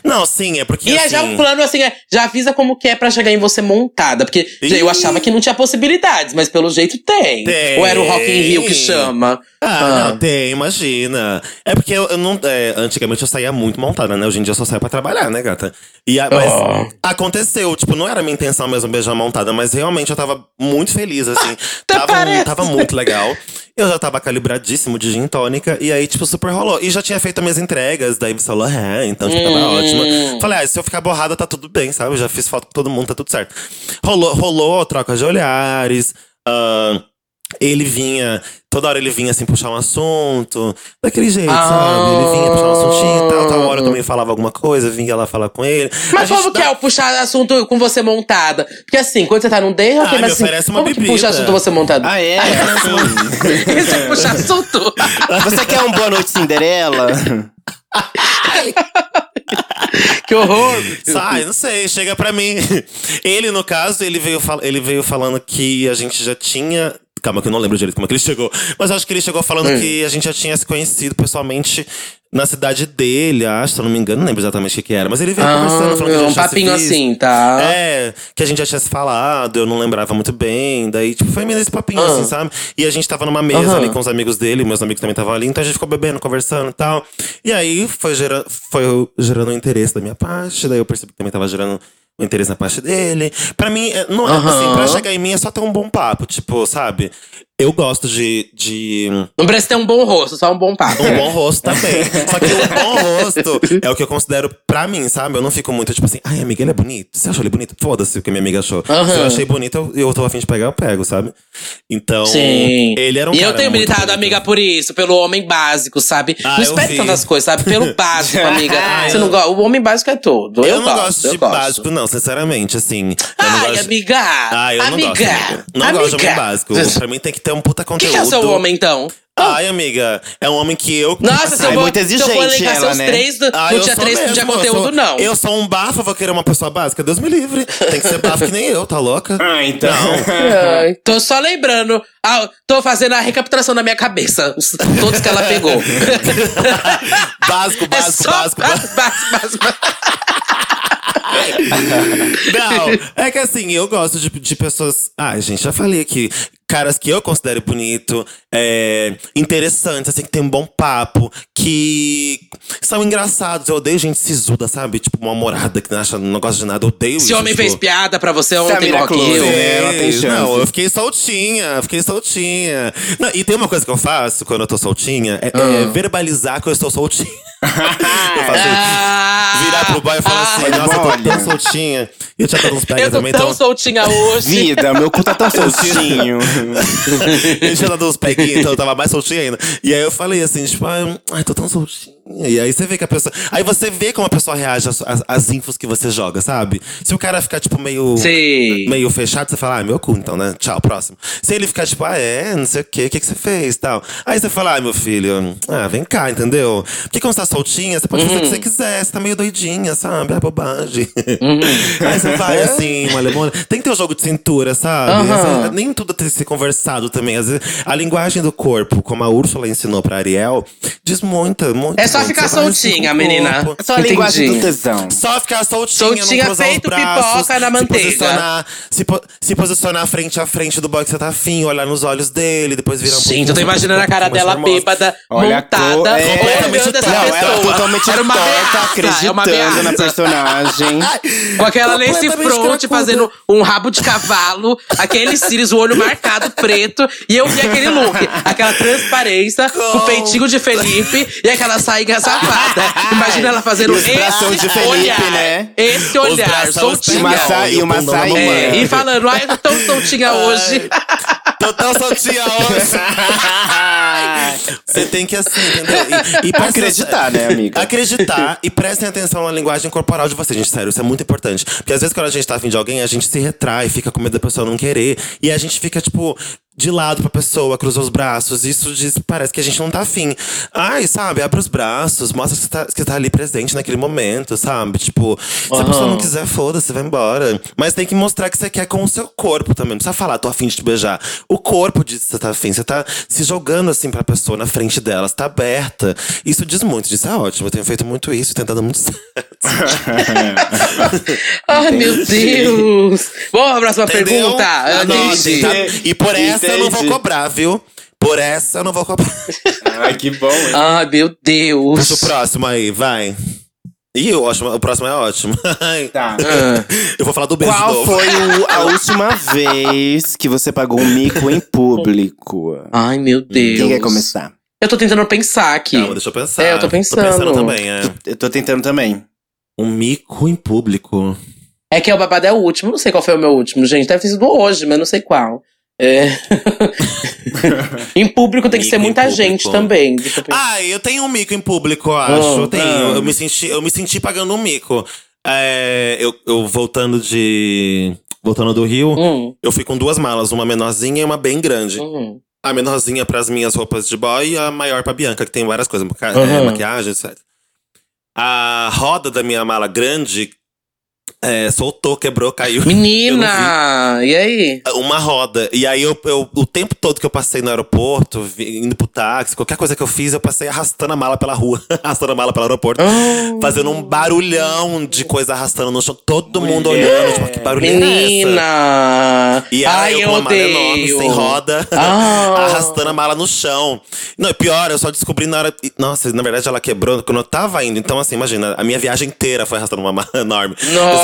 S1: Não, sim, é porque
S3: E é
S1: assim,
S3: já um plano assim, é, já avisa como que é pra chegar em você montada. Porque eu achava que não tinha possibilidades, mas pelo jeito tem.
S1: Tem.
S3: Ou era o Rock in Rio que chama.
S1: Ah,
S3: Ah.
S1: não, tem, imagina. É porque eu, eu não. é, antigamente eu saía muito montada, né? Hoje em dia eu só saio pra trabalhar, né, gata? E a- mas
S3: Oh.
S1: aconteceu, tipo, não era minha intenção mesmo beijar montada, mas realmente eu tava muito feliz, assim.
S3: Até
S1: tava, tava muito legal. Eu já tava calibradíssimo de gin tônica. E aí, tipo, super rolou. E já tinha feito as minhas entregas da Yves Saint Laurent. Então, tipo, tava
S3: Hum.
S1: Ótima. Falei, ah, se eu ficar borrada, tá tudo bem, sabe? Eu já fiz foto com todo mundo, tá tudo certo. Rolou, rolou troca de olhares. ah, ele vinha, toda hora ele vinha assim puxar um assunto, daquele jeito,
S3: Ah.
S1: sabe? Ele vinha puxar um assuntinho e tal, tal hora eu também falava alguma coisa, vinha lá falar com ele.
S3: Mas como
S1: dá-
S3: que é o puxar assunto com você montada? Porque assim, quando você tá num date,
S1: Ah, me
S3: mas assim,
S1: oferece uma
S3: como que
S1: bebida.
S3: puxa assunto você montada?
S2: Ah, é?
S3: Isso é puxar assunto.
S2: Você quer um Boa Noite Cinderela?
S3: que horror.
S1: Sai, não sei, chega pra mim. Ele, no caso, ele veio, ele veio falando que a gente já tinha. Calma, que eu não lembro direito como é que ele chegou. Mas eu acho que ele chegou falando
S3: Hum.
S1: que a gente já tinha se conhecido pessoalmente na cidade dele, acho, se eu não me engano, não lembro exatamente o que, que era. Mas ele veio conversando, falando que já
S3: um papinho assim, tá?
S1: É, que a gente já tinha se falado, eu não lembrava muito bem. Daí, tipo, foi meio nesse papinho,
S3: Ah.
S1: assim, sabe? E a gente tava numa mesa ali com os amigos dele, meus amigos também estavam ali, então a gente ficou bebendo, conversando e tal. E aí foi, gera, foi gerando um interesse da minha parte, daí eu percebi que também tava gerando um interesse na parte dele. Pra mim, é- não é
S3: Aham.
S1: assim, pra chegar em mim é só ter um bom papo, tipo, sabe? Eu gosto de. de
S3: Não precisa ter um bom rosto, só um bom papo.
S1: um bom rosto também. Só que um bom rosto é o que eu considero pra mim, sabe? Eu não fico muito tipo assim, ai, amiga, ele é bonito. Você achou ele bonito? Foda-se o que minha amiga achou.
S3: Aham.
S1: Se eu achei bonito, eu, eu tô afim de pegar, eu pego, sabe? Então,
S3: Sim.
S1: ele era um
S3: E eu tenho militado,
S1: bonito.
S3: amiga, por isso, pelo homem básico, sabe?
S1: Ah,
S3: não espere tantas coisas, sabe? Pelo básico, amiga.
S1: Ah,
S3: Você não go... O homem básico é todo.
S1: Eu,
S3: Eu,
S1: não gosto de
S3: eu gosto.
S1: básico, não, sinceramente, assim. Não
S3: Ai,
S1: gosto
S3: amiga!
S1: Ah, eu não
S3: amiga,
S1: gosto. amiga. Não
S3: amiga.
S1: gosto de homem básico. Pra mim tem que ter um puta
S3: O que,
S1: conteúdo.
S3: que é o seu homem, então?
S1: Ai, amiga, é um homem que eu.
S3: Nossa, se eu
S2: é
S3: vou,
S2: muito
S3: se eu for
S2: exigente
S3: elencar
S2: ela,
S3: seus
S2: né?
S3: três, do,
S1: Ah,
S3: não
S1: sou
S3: três, não
S1: mesmo,
S3: tinha
S1: eu
S3: conteúdo,
S1: sou-
S3: não.
S1: Eu sou um bafo, vou querer uma pessoa básica. Deus me livre. Tem que ser bafo que nem eu, tá louca?
S2: Ah, então.
S3: Ai, tô só lembrando. Ah, tô fazendo a recapitulação na minha cabeça. os- Todos que ela pegou.
S1: básico,
S3: é
S1: básico,
S3: só
S1: básico, básico.
S3: básico, básico, básico.
S1: Não, é que assim, eu gosto de, de pessoas. Ah, gente, já falei aqui. Caras que eu considero bonito, é, interessantes, assim, que tem um bom papo, que são engraçados. Eu odeio gente sisuda, sabe? Tipo, uma morada que não acha, não gosta de nada. Eu odeio
S3: Esse
S1: isso.
S3: homem
S1: tipo,
S3: fez piada pra você ontem no Rock
S2: ela tem
S1: Fez.
S2: chance.
S1: Não, eu fiquei soltinha, fiquei soltinha. Não, e tem uma coisa que eu faço quando eu tô soltinha, é, é verbalizar que eu estou soltinha.
S3: Ah,
S1: virar pro boy e falar
S3: ah,
S1: assim, nossa, eu tô tão soltinha. E eu tinha dado uns pegas
S3: Eu tô
S1: também,
S3: tão
S1: então.
S3: soltinha hoje.
S2: Vida, meu cu tá tão soltinho.
S1: eu tinha dado uns peguinhos, então eu tava mais soltinha ainda. E aí eu falei assim, tipo, ai, ai, tô tão soltinha. E aí você vê que a pessoa. Aí você vê como a pessoa reage às, às, infos que você joga, sabe? Se o cara ficar, tipo, meio.
S3: Sim.
S1: Meio fechado, você fala, ah, meu cu, então, né? Tchau, próximo. Se ele ficar, tipo, ah, é, não sei o quê, o que, que você fez tal. Aí você fala, ah, meu filho, ah, vem cá, entendeu? Porque quando você tá soltinha, você pode fazer o que você quiser, você tá meio doidinha, sabe? É bobagem. aí você vai assim, uma lemona. Tem que ter o jogo de cintura, sabe? Às vezes, nem tudo tem que ser conversado também. Às vezes, a linguagem do corpo, como a Úrsula ensinou pra Ariel, diz muita, muito.
S3: É só ficar soltinha, menina.
S2: É só a
S3: Entendi.
S2: linguagem do tesão.
S1: Só ficar soltinha,
S3: Soltinha,
S1: não
S3: feito
S1: os braços,
S3: pipoca na
S1: se
S3: manteiga.
S1: Posicionar, se, po- se posicionar frente a frente do boy que você tá afim, olhar nos olhos dele, depois virar um
S3: Gente, eu tô imaginando a cara dela
S1: formosa.
S3: bêbada,
S2: Olha
S3: montada,
S2: é,
S3: olhando essa
S2: Não, ela
S3: pessoa.
S2: totalmente
S3: Era uma
S2: torta,
S3: ameaça, é uma
S2: acreditando na
S3: ameaça.
S2: personagem.
S3: Com aquela lace front, fazendo um rabo de cavalo, aqueles cílios, o olho marcado preto. E eu vi aquele look, aquela transparência, com o peitinho de Felipe e aquela sainha safada. Imagina ela fazendo esse
S2: de Felipe,
S3: olhar.
S2: né?
S3: Esse olhar, soltinha.
S2: Uma sa- e uma saia-.
S3: É, e falando, ai, eu tô tão soltinha hoje.
S1: Tô tão soltinha hoje. Você tem que assim, entendeu? E, e
S2: Acreditar, né, amiga?
S1: Acreditar e prestem atenção na linguagem corporal de vocês, gente. Sério, isso é muito importante. Porque às vezes quando a gente tá afim de alguém, a gente se retrai, fica com medo da pessoa não querer. E a gente fica, tipo, de lado pra pessoa, cruza os braços. Isso diz, parece que a gente não tá afim. Ai, sabe, abre os braços, mostra que você tá, que você tá ali presente naquele momento, sabe? Tipo, se a pessoa não quiser, foda-se, vai embora. Mas tem que mostrar que você quer com o seu corpo também. Não precisa falar, tô afim de te beijar. O corpo diz que você tá afim. Você tá se jogando assim pra pessoa na frente dela, você tá aberta. Isso diz muito, isso é ótimo. Eu tenho feito muito isso, tem dado muito certo.
S3: Ai, meu Deus. Vamos pra próxima
S1: Entendeu?
S3: pergunta.
S1: Anote,
S3: Entendi.
S1: tá? E por essa eu não vou
S2: Entendi.
S1: cobrar, viu? Por essa eu não vou cobrar.
S2: Ai, que bom, hein?
S3: Ai, meu Deus.
S1: Puxa o próximo aí, vai. Ih, o, ótimo, o próximo é ótimo.
S2: Tá.
S3: Ah.
S1: Eu vou falar do beijo
S2: Qual
S1: novo.
S2: foi o- a última vez que você pagou um mico em público?
S3: Ai, meu Deus.
S2: Quem quer começar?
S3: Eu tô tentando pensar aqui.
S1: Calma, deixa eu pensar.
S3: É, eu tô pensando.
S1: Tô pensando também, é.
S2: Eu tô tentando também.
S1: Um mico em público.
S3: É que o babado é o último. Não sei qual foi o meu último, gente. Deve ter sido hoje, mas não sei qual. É. em público tem que ser muita gente também.
S1: Ah, eu tenho um mico em público, eu acho.
S3: Ah,
S1: eu tenho.
S2: ah.
S1: Eu, me senti, eu me senti pagando um mico. É, eu, eu voltando de. Voltando do Rio,
S3: Hum,
S1: eu fui com duas malas, uma menorzinha e uma bem grande.
S3: hum.
S1: A menorzinha pras minhas roupas de boy e a maior pra Bianca, que tem várias coisas, maca- é, maquiagem, etc. A roda da minha mala grande é, soltou, quebrou, caiu.
S3: Menina! E aí?
S1: Uma roda. E aí, eu, eu- o tempo todo que eu passei no aeroporto, indo pro táxi, qualquer coisa que eu fiz, eu passei arrastando a mala pela rua. arrastando a mala pelo aeroporto.
S3: Ah,
S1: Fazendo um barulhão de coisa arrastando no chão. Todo mundo olhando, tipo, que barulho é essa?
S3: Menina!
S1: E aí
S3: Ai,
S1: eu com uma mala enorme, sem roda,
S3: Ah.
S1: arrastando a mala no chão. Não, e pior, eu só descobri na hora. Nossa, na verdade ela quebrou quando eu tava indo. Então, assim, imagina, a minha viagem inteira foi arrastando uma mala enorme.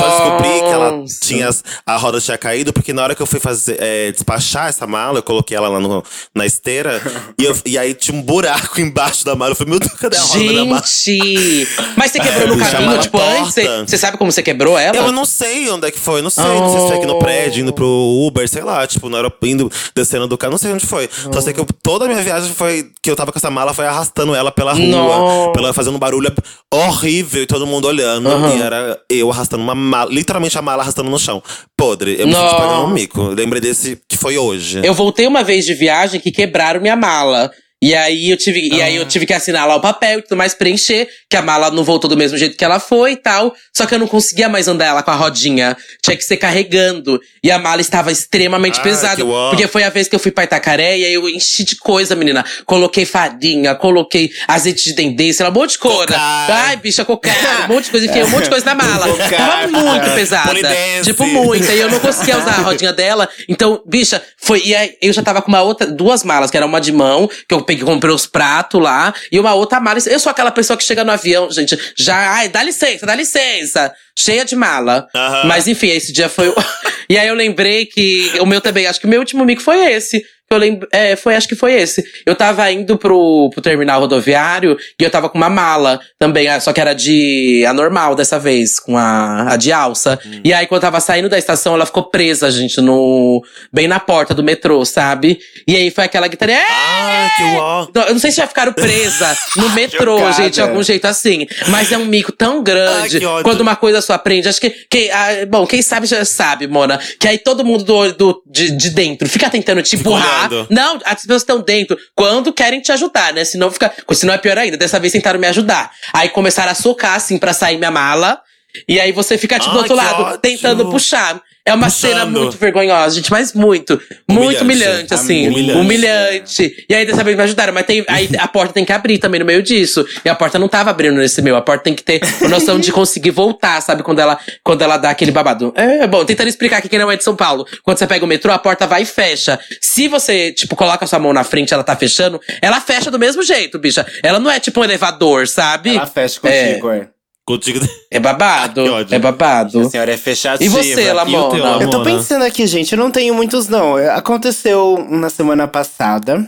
S1: Eu descobri que ela tinha. A roda tinha caído, porque na hora que eu fui fazer, é, despachar essa mala, eu coloquei ela lá no- na esteira. e, eu- e aí tinha um buraco embaixo da mala. Eu falei, meu Deus, cadê a roda da minha mala?
S3: Gente! Mas você quebrou no caminho, tipo, antes? Você, você sabe como você quebrou ela?
S1: Eu não sei onde é que foi, não sei. Não sei se foi aqui no
S3: Oh.
S1: prédio, indo pro Uber, sei lá, tipo, no aeroporto, indo, descendo do carro, não sei onde foi. Só sei que eu- toda a minha viagem foi que eu tava com essa mala, foi arrastando ela pela rua, pela, fazendo um barulho horrível e todo mundo olhando.
S3: Aham.
S1: E era eu arrastando uma mala, literalmente a mala arrastando no chão. Podre, eu senti pagando um mico. Lembrei desse que foi hoje.
S3: Eu voltei uma vez de viagem que quebraram minha mala. E aí eu tive, e aí eu tive que assinar lá o papel e tudo mais, preencher, que a mala não voltou do mesmo jeito que ela foi e tal. Só que eu não conseguia mais andar ela com a rodinha. Tinha que ser carregando. E a mala estava extremamente
S1: Ah,
S3: pesada. Porque foi a vez que eu fui pra Itacaré e aí eu enchi de coisa, menina. Coloquei farinha, coloquei azeite de dendê, sei lá, um monte de coisa. Ai, bicha, cocada, um monte de coisa, enfiei um monte de coisa na mala. Tava muito pesada.
S1: Polidense.
S3: Tipo, muita. E eu não conseguia usar a rodinha dela. Então, bicha, foi. E aí eu já tava com uma outra, duas malas, que era uma de mão, que eu peguei, comprei os pratos lá, e uma outra mala. Eu sou aquela pessoa que chega no avião, gente, já, ai, dá licença, dá licença. Cheia de mala.
S1: Aham.
S3: Mas enfim, esse dia foi. e aí eu lembrei que o meu também, acho que o meu último mico foi esse. Eu lembro, é, foi, acho que foi esse. Eu tava indo pro, pro terminal rodoviário e eu tava com uma mala também, ah, só que era de anormal dessa vez, com a, a de alça.
S1: Hum.
S3: E aí, quando eu tava saindo da estação, ela ficou presa, gente, no. bem na porta do metrô, sabe? E aí foi aquela guitarra.
S1: Ah, que uó.
S3: Não, Eu não sei se já ficaram presa no metrô,
S2: Chocada.
S3: gente, de algum jeito assim. Mas é um mico tão grande.
S1: Ai,
S3: quando uma coisa só aprende. Acho que. que ah, bom, quem sabe já sabe, Mona. Que aí todo mundo do, do- de, de dentro fica tentando te empurrar.
S1: Olhando.
S3: Não, as pessoas estão dentro quando querem te ajudar, né? Senão fica. Senão é pior ainda. Dessa vez tentaram me ajudar. Aí começaram a socar, assim, pra sair minha mala. E aí você fica, tipo, do outro lado,
S1: ódio.
S3: tentando puxar. É uma cena
S1: Puxando.
S3: muito vergonhosa, gente, mas muito. Muito
S1: Humilhante.
S3: humilhante, assim.
S1: Humilhante.
S3: Humilhante. E aí dessa vez me ajudaram, mas tem, aí a porta tem que abrir também no meio disso. E a porta não tava abrindo nesse meu. A porta tem que ter a noção de conseguir voltar, sabe? Quando ela, quando ela dá aquele babado. É, bom, tentando explicar aqui quem não é de São Paulo. Quando você pega o metrô, a porta vai e fecha. Se você, tipo, coloca a sua mão na frente ela tá fechando, ela fecha do mesmo jeito, bicha. Ela não é tipo um elevador, sabe?
S2: Ela fecha contigo, é.
S1: Contigo.
S3: É babado.
S1: Que.
S3: É babado.
S2: A senhora é fechativa.
S3: E você,
S1: E o teu,
S3: Lamona?
S2: Eu tô pensando aqui, gente, eu não tenho muitos, não. Aconteceu na semana passada.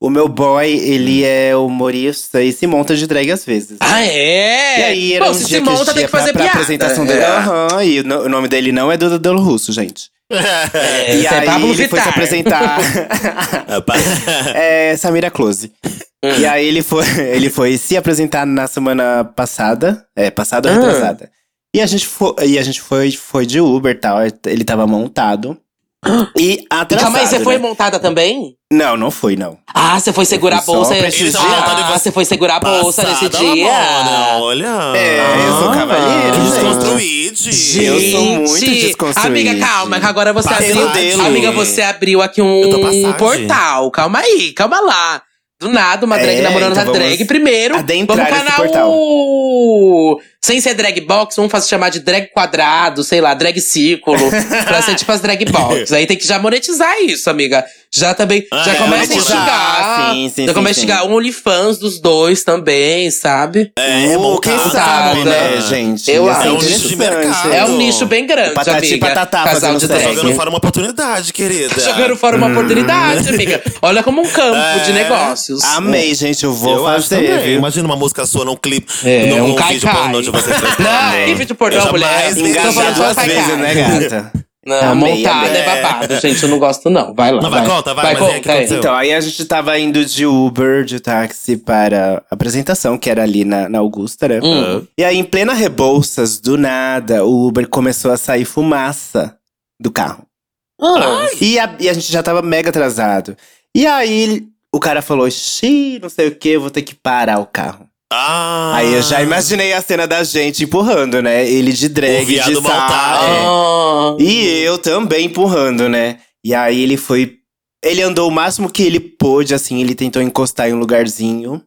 S2: O meu boy, ele é humorista e se monta de drag às vezes.
S3: Ah, é?
S2: E aí, era
S3: Bom,
S2: um
S3: se
S2: dia
S3: se
S2: que a
S3: monta,
S2: gente
S3: tem que fazer
S2: pra, pra
S3: piada.
S2: apresentação dele.
S3: É.
S2: Aham, e o, no- o nome dele não é Duda Delo Russo, gente.
S3: É,
S2: e
S3: é
S2: aí
S3: Pablo
S2: ele foi se
S3: Vittar.
S2: apresentar. é Samira Close.
S3: Hum.
S2: E aí ele foi, ele foi se apresentar na semana passada. É, passada ou
S3: Ah.
S2: retrasada. E a gente foi, e a gente foi, foi de Uber e tal. Ele tava montado. E atrasado,
S3: Calma aí, você foi
S2: né?
S3: montada também?
S2: Não, não foi, não.
S3: Ah, você foi segurar a
S2: fui
S3: bolsa. Ah, você foi segurar a bolsa nesse dia.
S1: Lamona, olha.
S2: É, eu sou cavalheiro,
S1: Que
S2: gente.
S1: desconstruíde.
S2: Eu sou muito desconstruído.
S3: Amiga, calma, que agora você
S1: Passagem.
S3: abriu. Amiga, você abriu aqui um portal. Calma aí, calma lá. Do nada, uma drag
S2: É,
S3: namorando
S2: então vamos
S3: drag. Primeiro, vamos canal. Sem ser drag box, vamos fazer chamar de drag quadrado, sei lá, drag círculo, pra ser tipo as drag box. Aí tem que já monetizar isso, amiga. Já também,
S1: Ah,
S3: já
S1: é,
S3: começa a
S1: monetizar,
S3: instigar.
S2: sim, sim,
S3: já
S2: sim,
S3: começa a
S2: sim.
S3: instigar um OnlyFans dos dois também, sabe?
S1: É,
S2: Uh, quem
S1: montada.
S2: sabe, né, gente?
S3: Eu
S2: Ia
S3: acho. É um
S1: nicho de mercado.
S3: É um nicho bem grande,
S2: Patati e
S3: amiga.
S2: patatá
S3: Casal de drag.
S1: Jogando fora uma oportunidade, querida.
S3: Jogando fora uma oportunidade, amiga. Olha como um campo de
S1: É.
S3: negócios.
S2: Amei, gente. Eu vou
S1: eu
S2: fazer?
S1: Imagina uma música sua num clipe,
S3: É,
S1: num
S3: um
S1: vídeo pornô de você cantando.
S3: Não, que vídeo pornô, mulher?
S2: Engajar duas vezes, né, gata?
S3: Não,
S2: Amei,
S3: montada
S2: amei.
S3: é babado, gente. Eu não gosto, não. Vai lá.
S1: Não, vai, conta, vai, mas é que
S3: conta,
S1: aconteceu.
S2: Então, aí a gente tava indo de Uber, de táxi, para a apresentação, que era ali na, na Augusta, né?
S3: Hum.
S2: E aí, em plena Rebouças, do nada, o Uber começou a sair fumaça do carro.
S3: Ah,
S2: E a, e a gente já tava mega atrasado. E aí, o cara falou, xiii, não sei o que, eu vou ter que parar o carro.
S1: Ah.
S2: Aí eu já imaginei a cena da gente empurrando, né? Ele de drag, de saia.
S3: ah.
S2: E eu também empurrando, né? E aí ele foi. Ele andou o máximo que ele pôde, assim, ele tentou encostar em um lugarzinho.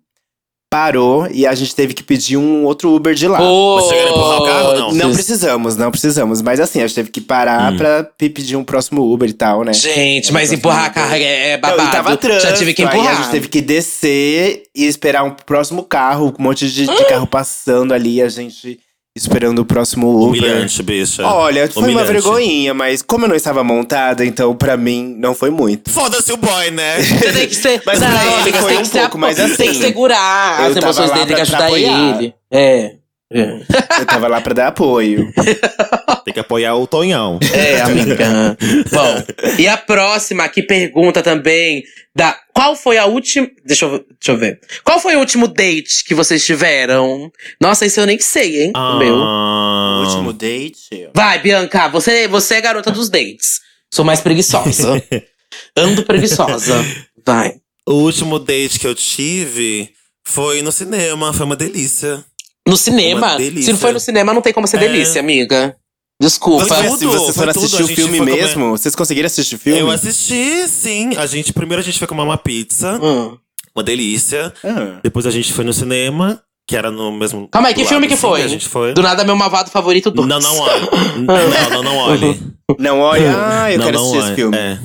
S2: Parou e a gente teve que pedir um outro Uber de lá.
S1: Chegaram a empurrar o carro, não?
S2: Não precisamos, não precisamos. Mas assim, a gente teve que parar
S1: Hum.
S2: pra pe- pedir um próximo Uber e tal, né?
S3: Gente, mas
S2: É,
S3: empurrar a
S2: próximo
S3: carga é, é
S2: Não,
S3: babado.
S2: e tava trânsito,
S3: Já tive que
S2: Aí
S3: empurrar.
S2: a gente teve que descer e esperar um próximo carro, um monte de, de carro passando ali, e a gente esperando o próximo Uber.
S1: Humilhante, bicha.
S2: Olha, foi uma
S1: Humilhante.
S2: vergonhinha, mas como eu não estava montada, então pra mim não foi muito.
S1: Foda-se o boy, né?
S3: Você tem que ser.
S2: Mas
S3: não, amiga,
S2: foi
S3: tem
S2: um
S3: que ser
S2: pouco,
S3: a-
S2: mas
S3: Tem que
S2: assim,
S3: segurar
S2: eu
S3: as emoções
S2: lá
S3: dele, tem que ajudar
S2: apoiar.
S3: ele. É. É,
S2: Eu tava lá pra dar apoio.
S1: Tem que apoiar o Tonhão.
S3: é, amiga. Bom, e a próxima que pergunta também da qual foi a última, deixa eu, deixa eu ver. Qual foi o último date que vocês tiveram? Nossa, isso eu nem sei, hein? O meu.
S1: Ah.
S2: Último date.
S3: Vai, Bianca, você, você é garota dos dates. Sou mais preguiçosa. Ando preguiçosa. Vai.
S1: O último date que eu tive foi no cinema. Foi uma delícia.
S3: No cinema?
S1: Delícia.
S3: Se não foi no cinema, não tem como ser
S1: É.
S3: delícia, amiga. Desculpa.
S1: Foi
S2: Mas se
S1: tudo,
S2: vocês foram assistir o filme
S1: foi comer-
S2: mesmo? Vocês conseguiram assistir o filme?
S1: Eu assisti, sim. A gente, primeiro a gente foi comer uma pizza.
S3: Hum.
S1: Uma delícia.
S2: Ah.
S1: Depois a gente foi no cinema, que era no mesmo.
S3: Calma aí, que filme que
S1: assim,
S3: foi?
S1: A gente foi.
S3: Do nada, meu malvado favorito do.
S1: Não, não olhe. não, não, não olhe.
S2: Não, olha. Ah, eu
S1: não,
S2: quero
S1: não
S2: assistir esse
S1: olhe.
S2: filme.
S1: É.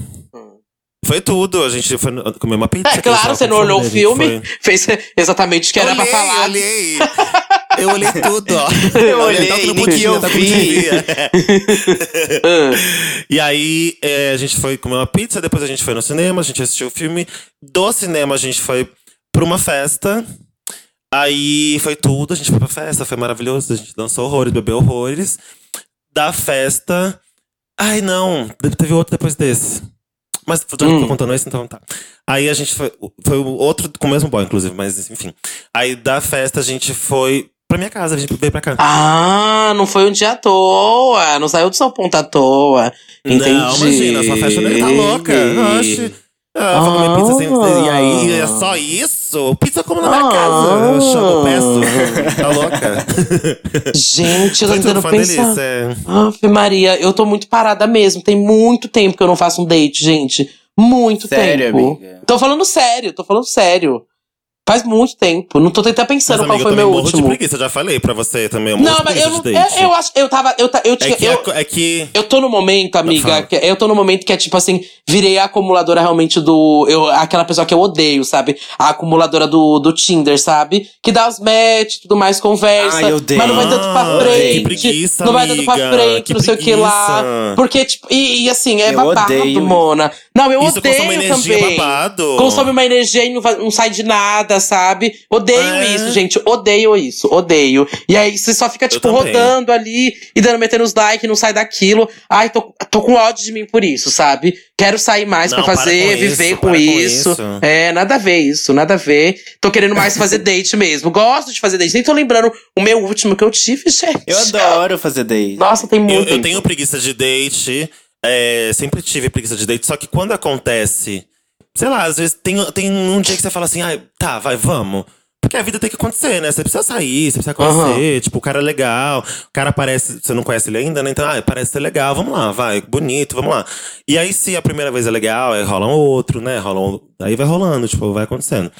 S1: Foi tudo. A gente foi comer uma pizza.
S3: É claro, você não olhou o filme,
S1: foi.
S3: fez exatamente o que era pra
S1: olhei,
S3: falar.
S1: Olhei, Eu olhei tudo, ó.
S2: Eu olhei, nem
S1: podia,
S2: que eu
S1: no
S2: vi.
S1: E aí, é, a gente foi comer uma pizza, depois a gente foi no cinema, a gente assistiu o filme. Do cinema, a gente foi pra uma festa. Aí foi tudo, a gente foi pra festa, foi maravilhoso. A gente dançou horrores, bebeu horrores. Da festa. Ai, não, teve outro depois desse. Mas já
S3: Hum.
S1: tô contando esse, então tá. Aí a gente foi. Foi o outro com o mesmo boy, inclusive, mas enfim. Aí da festa a gente foi pra minha casa, a gente veio pra cá.
S3: Ah, não foi um dia à toa. Não saiu do São Ponto à toa. Entendi.
S1: Não, imagina, sua festa dele tá louca. Oxe. Ah, vou comer pizza sem. E aí, é só isso? Pizza como na minha
S3: Ah.
S1: casa. Eu chamo, eu peço. Tá louca?
S3: Gente, eu tô tentando pensar.
S1: delícia. é.
S3: Ave Maria, eu tô muito parada mesmo. Tem muito tempo que eu não faço um date, gente. Muito
S2: Sério,
S3: tempo.
S2: amiga?
S3: Tô falando sério, tô falando sério. Faz muito tempo. Não tô tentando pensando
S1: Mas,
S3: qual
S1: amiga,
S3: foi
S1: eu
S3: meu último.
S1: de preguiça. Eu já falei pra você também. Eu morro
S3: Não,
S1: de
S3: mas eu não.
S1: de date.
S3: Eu, eu acho. Eu tava. Eu, ta- eu tinha.
S1: É que,
S3: eu,
S1: é que.
S3: eu tô no momento, amiga. Que, eu tô no momento que é tipo assim, virei a acumuladora realmente do. Eu, aquela pessoa que eu odeio, sabe? A acumuladora do, do Tinder, sabe? Que dá os match, tudo mais, conversa.
S2: Ai, eu odeio.
S3: Mas não vai tanto pra frente.
S1: que preguiça,
S3: não vai tanto pra
S1: amiga,
S3: frente,
S1: que
S3: não sei o que lá. Porque, tipo, e, e assim, é
S2: Eu
S3: babado,
S2: odeio
S3: Mona. Não, eu
S1: Isso
S3: odeio
S1: consome energia
S3: também.
S1: babado.
S3: Consome uma energia e não, vai- não sai de nada, sabe? Odeio
S1: É.
S3: isso, gente. Odeio isso. Odeio. E aí você só fica, tipo, rodando ali e dando, metendo os likes, não sai daquilo. Ai, tô, tô com ódio de mim por isso, sabe? Quero sair mais
S1: para
S3: fazer,
S1: com
S3: viver
S1: isso,
S3: com,
S1: para com
S3: isso.
S1: isso.
S3: É, nada a ver isso, nada a ver. Tô querendo mais fazer date mesmo. Gosto de fazer date. Nem tô lembrando o meu último que eu tive, gente.
S2: Eu adoro fazer date.
S3: Nossa, tem
S1: Eu,
S3: muito.
S1: eu tenho preguiça de date. é, sempre tive preguiça de date. Só que quando acontece. Sei lá, às vezes tem, tem um dia que você fala assim, ai, tá, vai, vamos. Porque a vida tem que acontecer, né? Você precisa sair, você precisa conhecer. Tipo, o cara é legal. O cara parece. Você não conhece ele ainda, né? Então, ah, parece ser legal. Vamos lá, vai, bonito, vamos lá. E aí, se a primeira vez é legal, aí rola um outro, né? Rola um, aí vai rolando, tipo, vai acontecendo.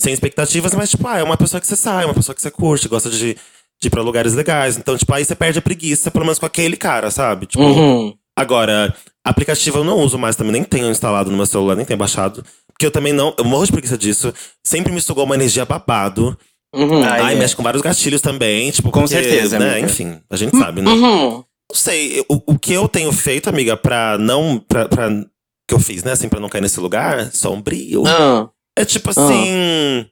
S1: Sem expectativas, mas, tipo, ah, é uma pessoa que você sai, uma pessoa que você curte, gosta de, de ir pra lugares legais. Então, tipo, aí você perde a preguiça, pelo menos com aquele cara, sabe? Tipo,
S3: Uhum.
S1: agora, aplicativo eu não uso mais também, nem tenho instalado no meu celular, nem tenho baixado. Porque eu também não. Eu morro de preguiça disso. Sempre me sugou uma energia babado.
S3: Uhum.
S2: Ai,
S1: Ai,
S2: é.
S1: mexe com vários gatilhos também. Tipo,
S2: Com
S1: porque,
S2: certeza,
S1: né?
S2: amiga.
S1: Enfim, a gente sabe, né?
S3: Uhum.
S1: Não sei, o, o que eu tenho feito, amiga, pra não. Pra, pra- que eu fiz, né, assim, pra não cair nesse lugar sombrio.
S3: Ah.
S1: É tipo assim.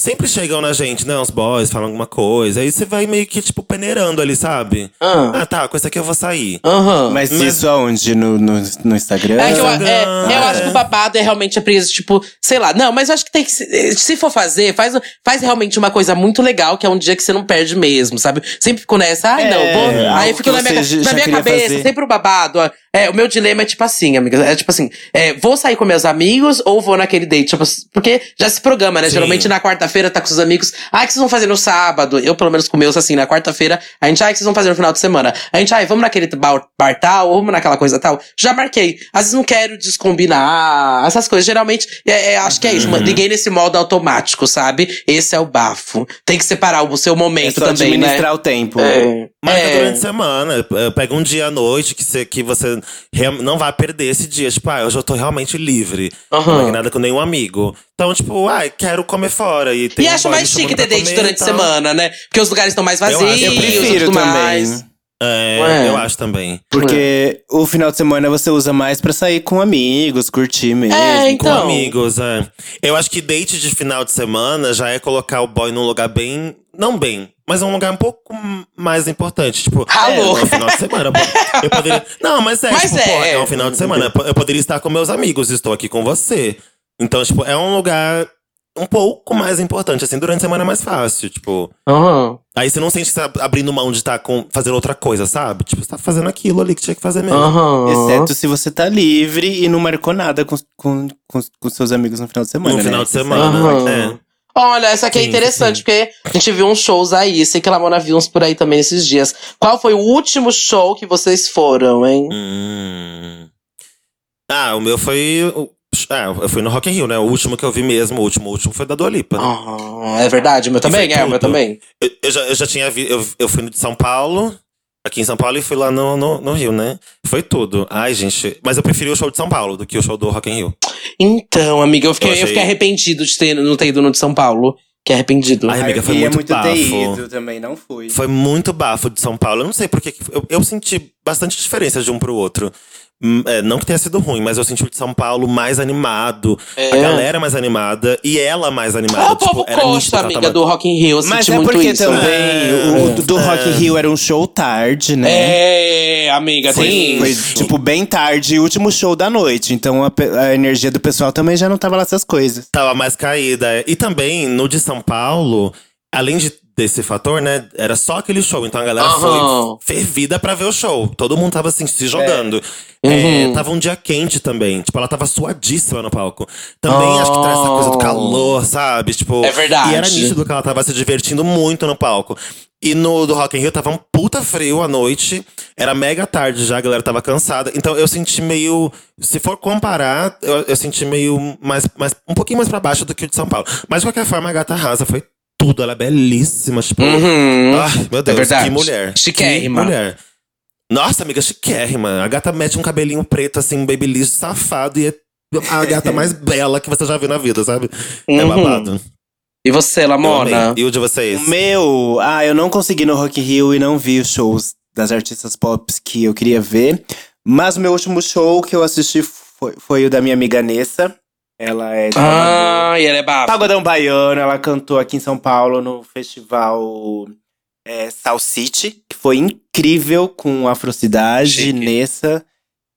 S1: Sempre chegam na gente, né? Uns boys falam alguma coisa. Aí você vai meio que, tipo, peneirando ali, sabe?
S3: Ah.
S1: Ah, tá, com esse aqui eu vou sair.
S3: Aham.
S2: Mas,
S1: Mas-
S2: isso aonde? No, no, no Instagram?
S3: É que eu, é, eu acho que o babado é realmente a preguiça, tipo, sei lá. Não, mas eu acho que tem que. Se, se for fazer, faz, faz realmente uma coisa muito legal, que é um dia que você não perde mesmo, sabe? Sempre fico nessa, ai, não,
S2: É,
S3: vou. Aí
S2: algo
S3: eu fico na
S2: que
S3: minha, na minha cabeça,
S2: fazer.
S3: sempre o babado. ó, É, o meu dilema é tipo assim, amiga. É tipo assim, é, vou sair com meus amigos ou vou naquele date? Tipo, porque já se programa, né?
S1: Sim.
S3: Geralmente na quarta-feira tá com os amigos. Ah, o que vocês vão fazer no sábado? Eu, pelo menos, com meus, assim, na quarta-feira. A gente, ah, o que vocês vão fazer no final de semana? A gente, ah, vamos naquele bar, bar tal, ou vamos naquela coisa tal. Já marquei. Às vezes não quero descombinar, essas coisas. Geralmente, é, é, acho que é
S2: Uhum.
S3: isso. Liguei nesse modo automático, sabe? Esse é o bafo. Tem que separar o seu
S2: É
S3: momento
S2: só
S3: também,
S2: administrar
S3: né?
S2: o tempo.
S3: É.
S1: Marca
S3: É.
S1: durante a semana. Pega um dia à noite que você, que você não vai perder esse dia. Tipo, ah, hoje eu tô realmente livre.
S3: Aham.
S1: Não marquei nada com nenhum amigo. Então, tipo, ai, quero comer fora. E, tem
S3: E
S1: um
S3: acho mais chique ter date
S1: comer
S3: durante a
S1: e tal.
S3: semana, né? Porque os lugares estão mais
S1: Eu acho.
S3: vazios
S1: Eu
S2: prefiro também.
S3: mais.
S1: É,
S3: Ué.
S1: eu acho também.
S2: Porque o final de semana você usa mais pra sair com amigos, curtir mesmo.
S3: É,
S1: Com
S3: Então.
S1: amigos, é. Eu acho que date de final de semana já é colocar o boy num lugar bem. Não bem, mas um lugar um pouco mais importante. Tipo,
S3: Alô?
S1: é, no final de semana. Eu poderia. Não, mas é,
S3: Mas
S1: tipo,
S3: é.
S1: porra, é um final de semana. Eu poderia estar com meus amigos, estou aqui com você. Então, tipo, é um lugar um pouco mais importante. Assim, durante a semana é mais fácil. Tipo.
S3: Aham.
S1: Aí você não sente que você tá abrindo mão de estar com, fazendo outra coisa, sabe? Tipo, você tá fazendo aquilo ali que tinha que fazer mesmo.
S3: Aham.
S2: Exceto se você tá livre e não marcou nada com, com, com, com seus amigos no final de semana.
S1: No
S2: né?
S1: final de semana. É.
S3: Olha, essa aqui é
S1: Sim,
S3: interessante,
S1: sim.
S3: porque a gente viu uns shows aí. Sei que a Lamona viu uns por aí também esses dias. Qual foi o último show que vocês foram, hein?
S1: Hum. Ah, o meu foi. Ah, eu fui no Rock in Rio, né? O último que eu vi mesmo, o último, o último foi da Dua Lipa. né?
S3: Ah, é verdade, o meu também, é, o meu também.
S1: Eu, eu já, eu já tinha vi, eu, eu fui no de São Paulo, aqui em São Paulo, e fui lá no, no, no Rio, né? Foi tudo. Ai, gente. Mas eu preferi o show de São Paulo do que o show do Rock in Rio.
S3: Então, amiga, eu fiquei,
S1: Eu
S3: eu,
S1: achei-
S3: fiquei arrependido de ter, não ter ido no de São Paulo. Que arrependido.
S1: Ai, amiga,
S2: eu
S1: foi
S2: queria
S1: muito
S2: ter
S1: bafo.
S2: ido também, não fui.
S1: Foi muito bafo de São Paulo. Eu não sei porque. Eu, eu senti bastante diferença de um pro outro. Hum, é, não que tenha sido ruim, mas eu senti o de São Paulo mais animado.
S3: É.
S1: A galera mais animada e ela mais
S3: É
S1: animada.
S3: o povo
S1: tipo, era
S3: coxa,
S1: que ela
S3: amiga,
S1: tava-
S3: do Rock in Rio. Eu
S2: Mas
S3: senti
S2: é
S3: muito
S2: porque
S3: isso.
S2: também
S1: É,
S2: o do, do
S1: é.
S2: Rock in Rio era um show tarde, né?
S3: É, amiga, tem
S2: Foi,
S3: isso.
S2: tipo, bem tarde, último show da noite. Então a, a energia do pessoal também já não tava lá essas coisas.
S1: Tava mais caída. é. E também, no de São Paulo, além de, desse fator, né? Era só aquele show. Então a galera
S3: Aham.
S1: foi fervida pra ver o show. Todo mundo tava assim, se jogando.
S3: Uhum.
S1: É, tava um dia quente também. Tipo, ela tava suadíssima no palco. Também acho que traz essa coisa do calor, sabe? Tipo,
S3: É verdade.
S1: E era nítido que ela tava se divertindo muito no palco. E no do Rock in Rio tava um puta frio à noite. Era mega tarde já, a galera tava cansada. Então eu senti meio. Se for comparar, eu, eu senti meio mais, mais. um pouquinho mais pra baixo do que o de São Paulo. Mas de qualquer forma, a gata rasa foi tudo. Ela é belíssima. Tipo.
S3: Uhum.
S1: Ai, meu Deus,
S3: verdade.
S1: que mulher.
S3: Chiquérrima.
S1: Que mulher. Nossa, amiga, chiquérrima. A gata mete um cabelinho preto, assim, um babyliss safado. E é a gata mais bela que você já viu na vida, sabe? É
S3: Uhum.
S1: babado.
S3: E você, Lamona?
S1: E o de vocês?
S2: O meu, ah, eu não consegui no Rock Rio e não vi os shows das artistas pop que eu queria ver. Mas o meu último show que eu assisti foi, foi o da minha amiga Nessa. Ela é de Salvador.
S3: Ah, e ela é.
S2: Pagodão Baiano, ela cantou aqui em São Paulo no festival é, Sal City, que foi incrível com Afrocidade,
S3: Chique.
S2: Nessa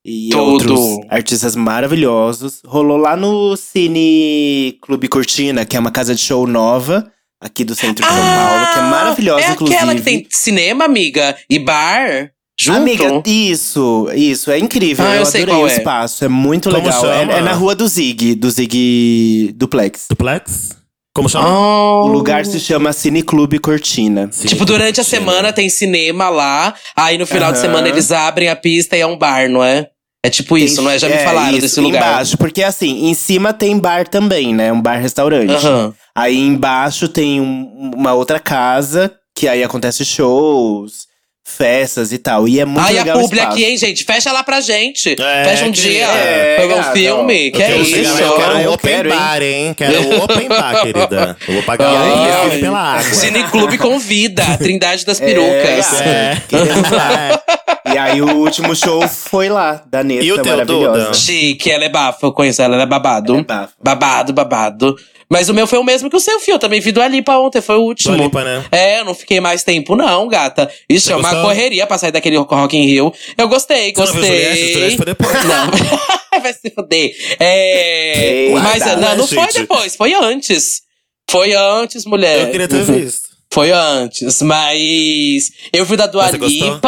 S2: e
S3: Tudo.
S2: outros artistas maravilhosos. Rolou lá no Cine Clube Cortina, que é uma casa de show nova aqui do centro de São Paulo, que é maravilhosa,
S3: é
S2: inclusive.
S3: aquela que tem cinema, amiga, e bar junto.
S2: Amiga, isso, isso, é incrível.
S3: Ah, eu
S2: eu
S3: sei
S2: adorei
S3: qual
S2: o
S3: é.
S2: espaço, é muito
S1: Como
S2: legal.
S1: chama?
S2: É, é na rua do Zig, do Zig Duplex.
S1: Duplex? Como chama?
S3: Ah.
S2: O lugar se chama Cine Clube Cortina.
S1: Sim,
S3: Tipo, durante a
S1: Cortina.
S3: semana tem cinema lá, aí no final de semana eles abrem a pista e é um bar, não é? É tipo isso, não é? Já me falaram
S2: isso,
S3: desse lugar.
S2: Embaixo, porque assim, em cima tem bar também, né? Um bar-restaurante.
S3: Aham.
S2: Aí embaixo tem um- uma outra casa que aí acontece shows, festas e tal. E é muito
S3: Ai,
S2: legal
S3: a
S2: o
S3: publi aqui, hein, gente? Fecha lá pra gente.
S1: É,
S3: Fecha um
S1: que-
S3: dia.
S2: é,
S3: Pegou um filme. Que é
S1: eu
S3: isso?
S1: chegar lá, eu quero
S2: Ah,
S1: um open
S2: quero, hein?
S1: bar, hein? Quero um open bar, querida. Eu vou pagar
S3: Ai.
S1: ingresso pela água.
S3: Cineclube convida. a Trindade das Perucas.
S2: É,
S1: É.
S2: E aí o último show foi lá, da Neta,
S1: E o teu,
S2: maravilhosa.
S1: Duda?
S3: Chique, ela é bafo. Eu conheço ela, ela é babado.
S2: Ela é bafo.
S3: Babado, babado. Mas o meu foi o mesmo que o seu, fio. Eu também vi do Alipa ontem, foi o último.
S1: Dua Lipa, né?
S3: É, eu não fiquei mais tempo, não, gata. Ixi,
S1: Você
S3: é uma
S1: gostou?
S3: correria pra sair daquele Rock in Rio. Eu gostei,
S1: Você não viu Juliette?
S3: gostei.
S1: Juliette foi depois.
S3: Não. Vai se fuder. É. Mas não, não foi depois, foi antes. Foi antes, mulher.
S1: Eu queria ter visto.
S3: Foi antes, mas eu vi o da Dua
S1: Você gostou?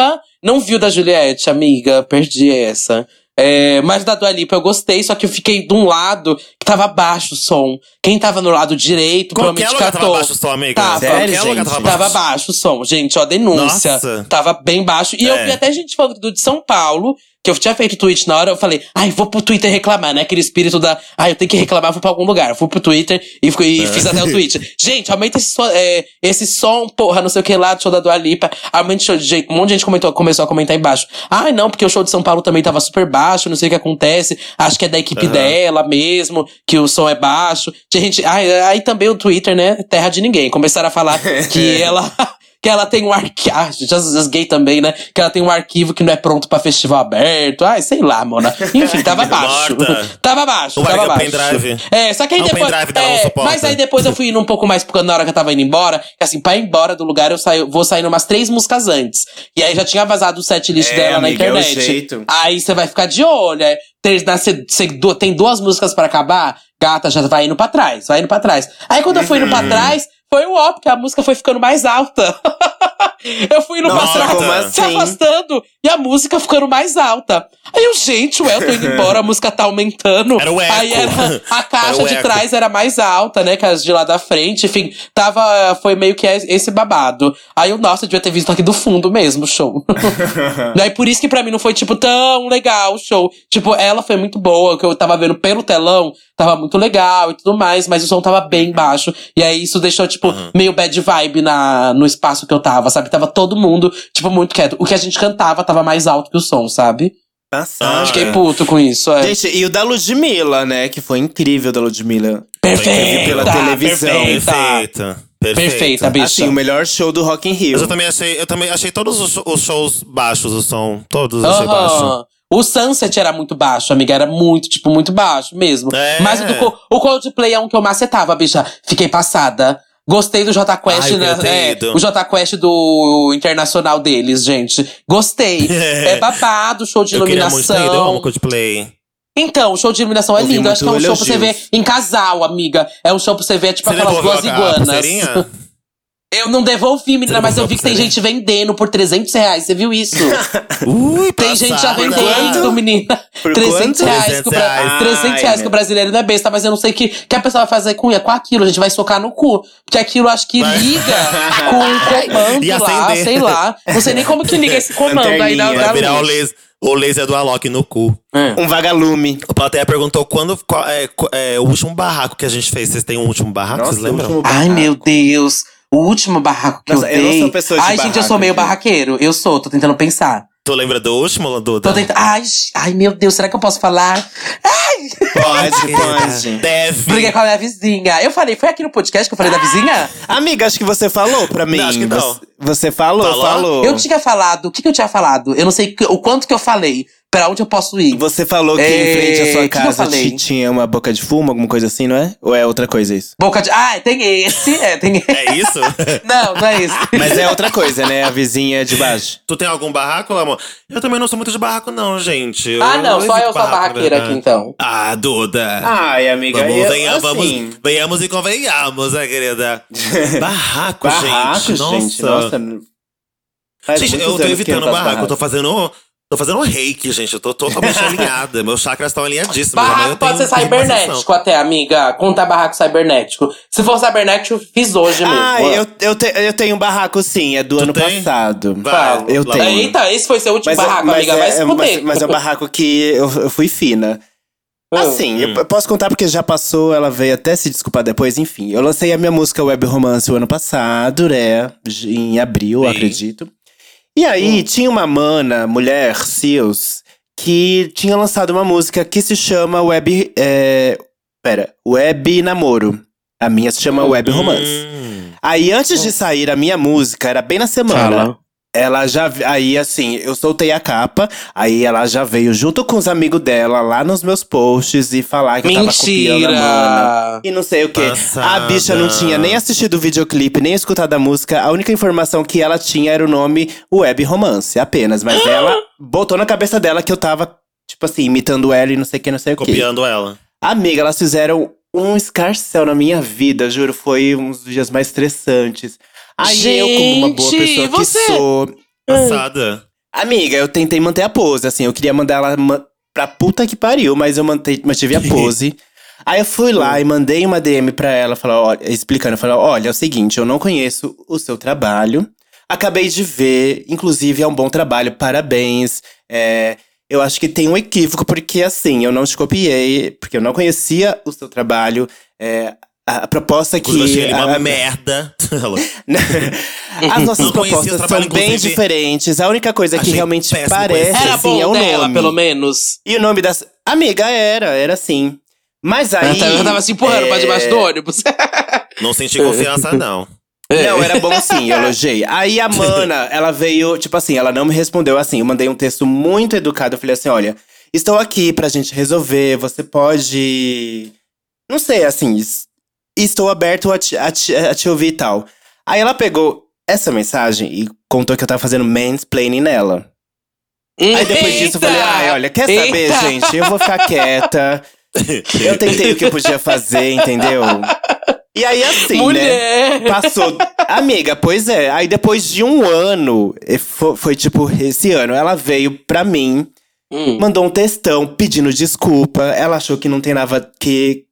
S3: Não vi o da Juliette, amiga, perdi essa. É, mas o da Dua Lipa eu gostei, só que eu fiquei de um lado que tava baixo o som. Quem tava no lado direito,
S1: Qualquer
S3: provavelmente
S1: lugar tava
S3: catou.
S1: baixo o som, amiga.
S3: Tava.
S2: Sério, gente?
S1: tava baixo.
S3: Tava baixo o som, gente, ó, denúncia.
S1: Nossa.
S3: Tava bem baixo. E eu
S1: É.
S3: vi até gente falando do de São Paulo, que eu tinha feito tweet na hora, eu falei, ai, vou pro Twitter reclamar, né? Aquele espírito da, ai, eu tenho que reclamar, vou pra algum lugar. Eu fui pro Twitter e,
S1: É.
S3: e fiz até o tweet. Gente, aumenta esse, som- é, esse som, porra, não sei o que lá, do show da Dua Lipa. Aumenta o show de. Um monte de gente comentou, começou a comentar embaixo. Ai, não, porque o show de São Paulo também tava super baixo, não sei o que acontece. Acho que é da equipe
S1: Aham.
S3: dela mesmo, que o som é baixo. Gente, ai, aí também o Twitter, né? Terra de ninguém. Começaram a falar que ela. Que ela tem um arquivo. Ah, as, gay também, né? Que ela tem um arquivo que não é pronto pra festival aberto. Ai, sei lá, mona. Enfim, tava baixo. Tava baixo, tava
S1: era o
S3: baixo.
S1: pendrive?
S3: É, só que aí
S1: É o
S3: depois.
S1: não
S3: é, mas aí depois eu fui indo um pouco mais, porque na hora que eu tava indo embora, que assim, pra ir embora do lugar, eu saio, vou saindo umas três músicas antes. E aí já tinha vazado o set list
S2: É,
S3: dela
S2: amiga, é
S3: na
S2: o
S3: internet.
S2: jeito.
S3: Aí você vai ficar de olho. É, tem, na- cê- cê du- tem duas músicas pra acabar, gata já vai indo pra trás, vai indo pra trás. Aí quando eu fui indo pra
S2: Uhum.
S3: trás, foi o ó, porque a música foi ficando mais alta. eu fui trás,
S2: como
S3: se
S2: assim?
S3: afastando, e a música ficando mais alta. Aí eu, gente, eu tô indo embora, a música tá aumentando.
S1: Era o eco.
S3: Aí era, a caixa
S1: Era o
S3: de
S1: eco.
S3: trás era mais alta, né, que as de lá da frente. Enfim, tava, foi meio que esse babado. Aí eu, nossa, eu devia ter visto aqui do fundo mesmo o show. Daí por isso que pra mim não foi, tipo, tão legal o show. Tipo, ela foi muito boa, que eu tava vendo pelo telão, tava muito legal e tudo mais, mas o som tava bem baixo. E aí isso deixou, tipo,
S1: Uhum.
S3: meio bad vibe na, no espaço que eu tava, sabe? Tava todo mundo, tipo, muito quieto. O que a gente cantava tava mais alto que o som, sabe?
S2: Passado.
S3: Fiquei
S1: é.
S3: puto com isso, é.
S2: Gente, e o da Ludmilla, né? Que foi incrível da Ludmilla.
S3: Perfeita!
S2: pela televisão.
S3: Perfeita!
S1: Perfeita. Perfeita.
S3: Perfeita, bicha.
S2: Assim, o melhor show do Rock in Rio.
S1: Mas eu também achei, eu também achei todos os, os shows baixos, o som. Todos eu achei
S3: Aham.
S1: baixo.
S3: O Sunset era muito baixo, amiga. Era muito, tipo, muito baixo mesmo.
S1: É.
S3: Mas o, do, o Coldplay é um que eu macetava, bicha. Fiquei passada. Gostei do J Quest,
S1: Ai, eu
S3: né? É, o J Quest do internacional deles, gente. Gostei. é babado, show de
S1: Eu queria muito ter ido, eu amo
S3: iluminação.
S1: Coldplay.
S3: Então, o show de iluminação é
S2: Ouvi
S3: lindo. Acho que é um show pra você ver em casal, amiga. É um show pra você ver, tipo,
S1: Você
S3: aquelas duas iguanas. Eu não devolvi, menina, mas eu vi
S1: a
S3: que tem gente vendendo por 300 reais. Você viu isso?
S1: Ui,
S3: Tem gente já vendendo, menina.
S2: Por
S3: 300
S2: quanto?
S3: reais.
S1: 300
S3: que o Bra-
S1: reais.
S3: 300
S2: Ai,
S3: reais que o brasileiro não é besta, mas eu não sei o que, que a pessoa vai fazer com, com aquilo. A gente vai socar no cu. Porque aquilo acho que liga com um comando lá, sei lá. Não sei nem como que liga esse comando aí da,
S1: virar o
S3: luz.
S1: laser, o laser do Alok no cu.
S3: É.
S2: Um vagalume.
S1: O Plateia perguntou quando qual- é, qual- é, o último barraco que a gente fez. Vocês têm um último barraco? Vocês
S2: o
S1: lembram?
S2: último
S3: Ai,
S2: barraco.
S3: meu Deus. O último barraco que
S2: Nossa,
S3: eu
S2: eu não
S3: dei.
S2: sou pessoa de
S3: Ai, gente, eu
S2: barraco,
S3: sou meio barraqueiro. Eu sou, tô tentando pensar.
S1: Tu lembra do último, Duda?
S3: Tô tentando. Ai, ai, meu Deus, será que eu posso falar?
S2: Pode, pode.
S1: Deve.
S3: Briguei com a minha vizinha. Eu falei, foi aqui no podcast que eu falei da vizinha?
S2: Amiga, acho que você falou pra mim.
S1: Não, acho que não.
S2: Você, você falou,
S1: Falou?
S2: falou.
S3: Eu tinha falado, o que, que eu tinha falado? Eu não sei o quanto que eu falei, pra onde eu posso ir.
S2: Você falou que
S3: É,
S2: em frente à sua casa tinha uma boca de fumo, alguma coisa assim, não é? Ou é outra coisa isso?
S3: Boca de. Ah, tem esse, é, tem esse.
S1: É isso?
S3: Não, não é esse.
S2: Mas é outra coisa, né? A vizinha de baixo.
S1: tu tem algum barraco, amor? Eu também não sou muito de barraco, não, gente. Eu
S3: Ah, não, só
S1: evito
S3: eu sou
S1: barraco,
S3: barraqueira
S1: né?
S3: aqui, então.
S1: Ah, Duda.
S2: Ai, amiga,
S1: Vamos,
S2: eu,
S1: venha,
S2: assim,
S1: vamos, venhamos e convenhamos, né, querida? Barraco,
S2: Barraco,
S1: gente. Nossa.
S2: gente. Nossa. Faz
S1: Gente, eu tô evitando
S2: não faço
S1: barraco. Eu tô fazendo. Tô fazendo reiki, gente. Eu tô totalmente alinhada. Meus chakras estão alinhadíssimos.
S3: Barraco pode ser cibernético até, amiga. Contar barraco cibernético. Se for cibernético, eu fiz hoje mesmo.
S2: Ah, eu, eu, te- eu tenho um barraco sim, é do
S1: Tu
S2: ano
S1: tem?
S2: passado.
S1: Vai,
S2: Eu
S1: lá
S2: tenho.
S3: Eita, esse foi seu último
S2: Mas, é-
S3: barraco,
S2: mas
S3: amiga.
S2: é,
S3: Vai se
S2: é-
S3: fuder.
S2: mas, mas é um barraco que eu, eu fui fina. Assim, eu posso contar porque já passou, ela veio até se desculpar depois, enfim. Eu lancei a minha música Web Romance o ano passado, né? Em abril, acredito. E aí, tinha uma mana, mulher, Seals, que tinha lançado uma música que se chama Web. É, pera, Web Namoro. A minha se chama Web Romance.
S1: Hum.
S2: Aí, antes de sair a minha música, era bem na semana.
S3: Fala.
S2: Ela já. Aí, assim, eu soltei a capa. Aí ela já veio junto com os amigos dela lá nos meus posts e falar que eu tava copiando a mana.
S3: Mentira!
S2: E não sei o quê.
S1: Passada.
S2: A bicha não tinha nem assistido o videoclipe, nem escutado a música. A única informação que ela tinha era o nome Web Romance, apenas. Mas ela botou na cabeça dela que eu tava, tipo assim, imitando ela e não sei o que, não sei o quê.
S1: Copiando ela.
S2: Amiga, elas fizeram um escarcel na minha vida, juro. Foi um dos dias mais estressantes. Aí eu, como uma boa
S3: Gente,
S2: pessoa que
S3: você-
S2: sou.
S1: Passada.
S2: Amiga, eu tentei manter a pose, assim. Eu queria mandar ela ma- pra puta que pariu, mas eu mantei, mantive a pose. Aí eu fui lá e mandei uma DM pra ela, falar, olha, explicando, falar, olha, é o seguinte, eu não conheço o seu trabalho. Acabei de ver, inclusive é um bom trabalho, parabéns. É, eu acho que tem um equívoco, porque assim, eu não te copiei, porque eu não conhecia o seu trabalho. É, a, a proposta que.
S1: Achei ele uma
S2: a-
S1: merda.
S2: As nossas propostas são bem diferentes. A única coisa que
S1: achei
S2: realmente parece.
S3: Era
S2: assim,
S3: bom
S2: é o
S3: dela,
S2: nome.
S3: pelo menos.
S2: E o nome das. Amiga, era, era sim. Mas aí.
S3: Eu tava se empurrando pra
S2: é,
S3: debaixo do ônibus.
S1: Não senti confiança, não.
S2: Não, era bom sim, eu elogiei. Aí a Mana, ela veio, tipo assim, ela não me respondeu assim. Eu mandei um texto muito educado. Eu falei assim: olha, estou aqui pra gente resolver. Você pode. Não sei, assim, estou aberto a te, a te- a te ouvir e tal. Aí ela pegou essa mensagem e contou que eu tava fazendo mansplaining nela. Aí depois disso eu falei, ai, olha, quer saber,
S3: Eita!
S2: gente? Eu vou ficar quieta. Eu tentei o que eu podia fazer, entendeu? E aí, assim, né?
S3: Mulher!
S2: Passou. Amiga, pois é. Aí depois de um ano, e fo- foi, tipo esse ano, ela veio pra mim,
S3: Hum.
S2: mandou um textão pedindo desculpa. Ela achou que não tem nada que.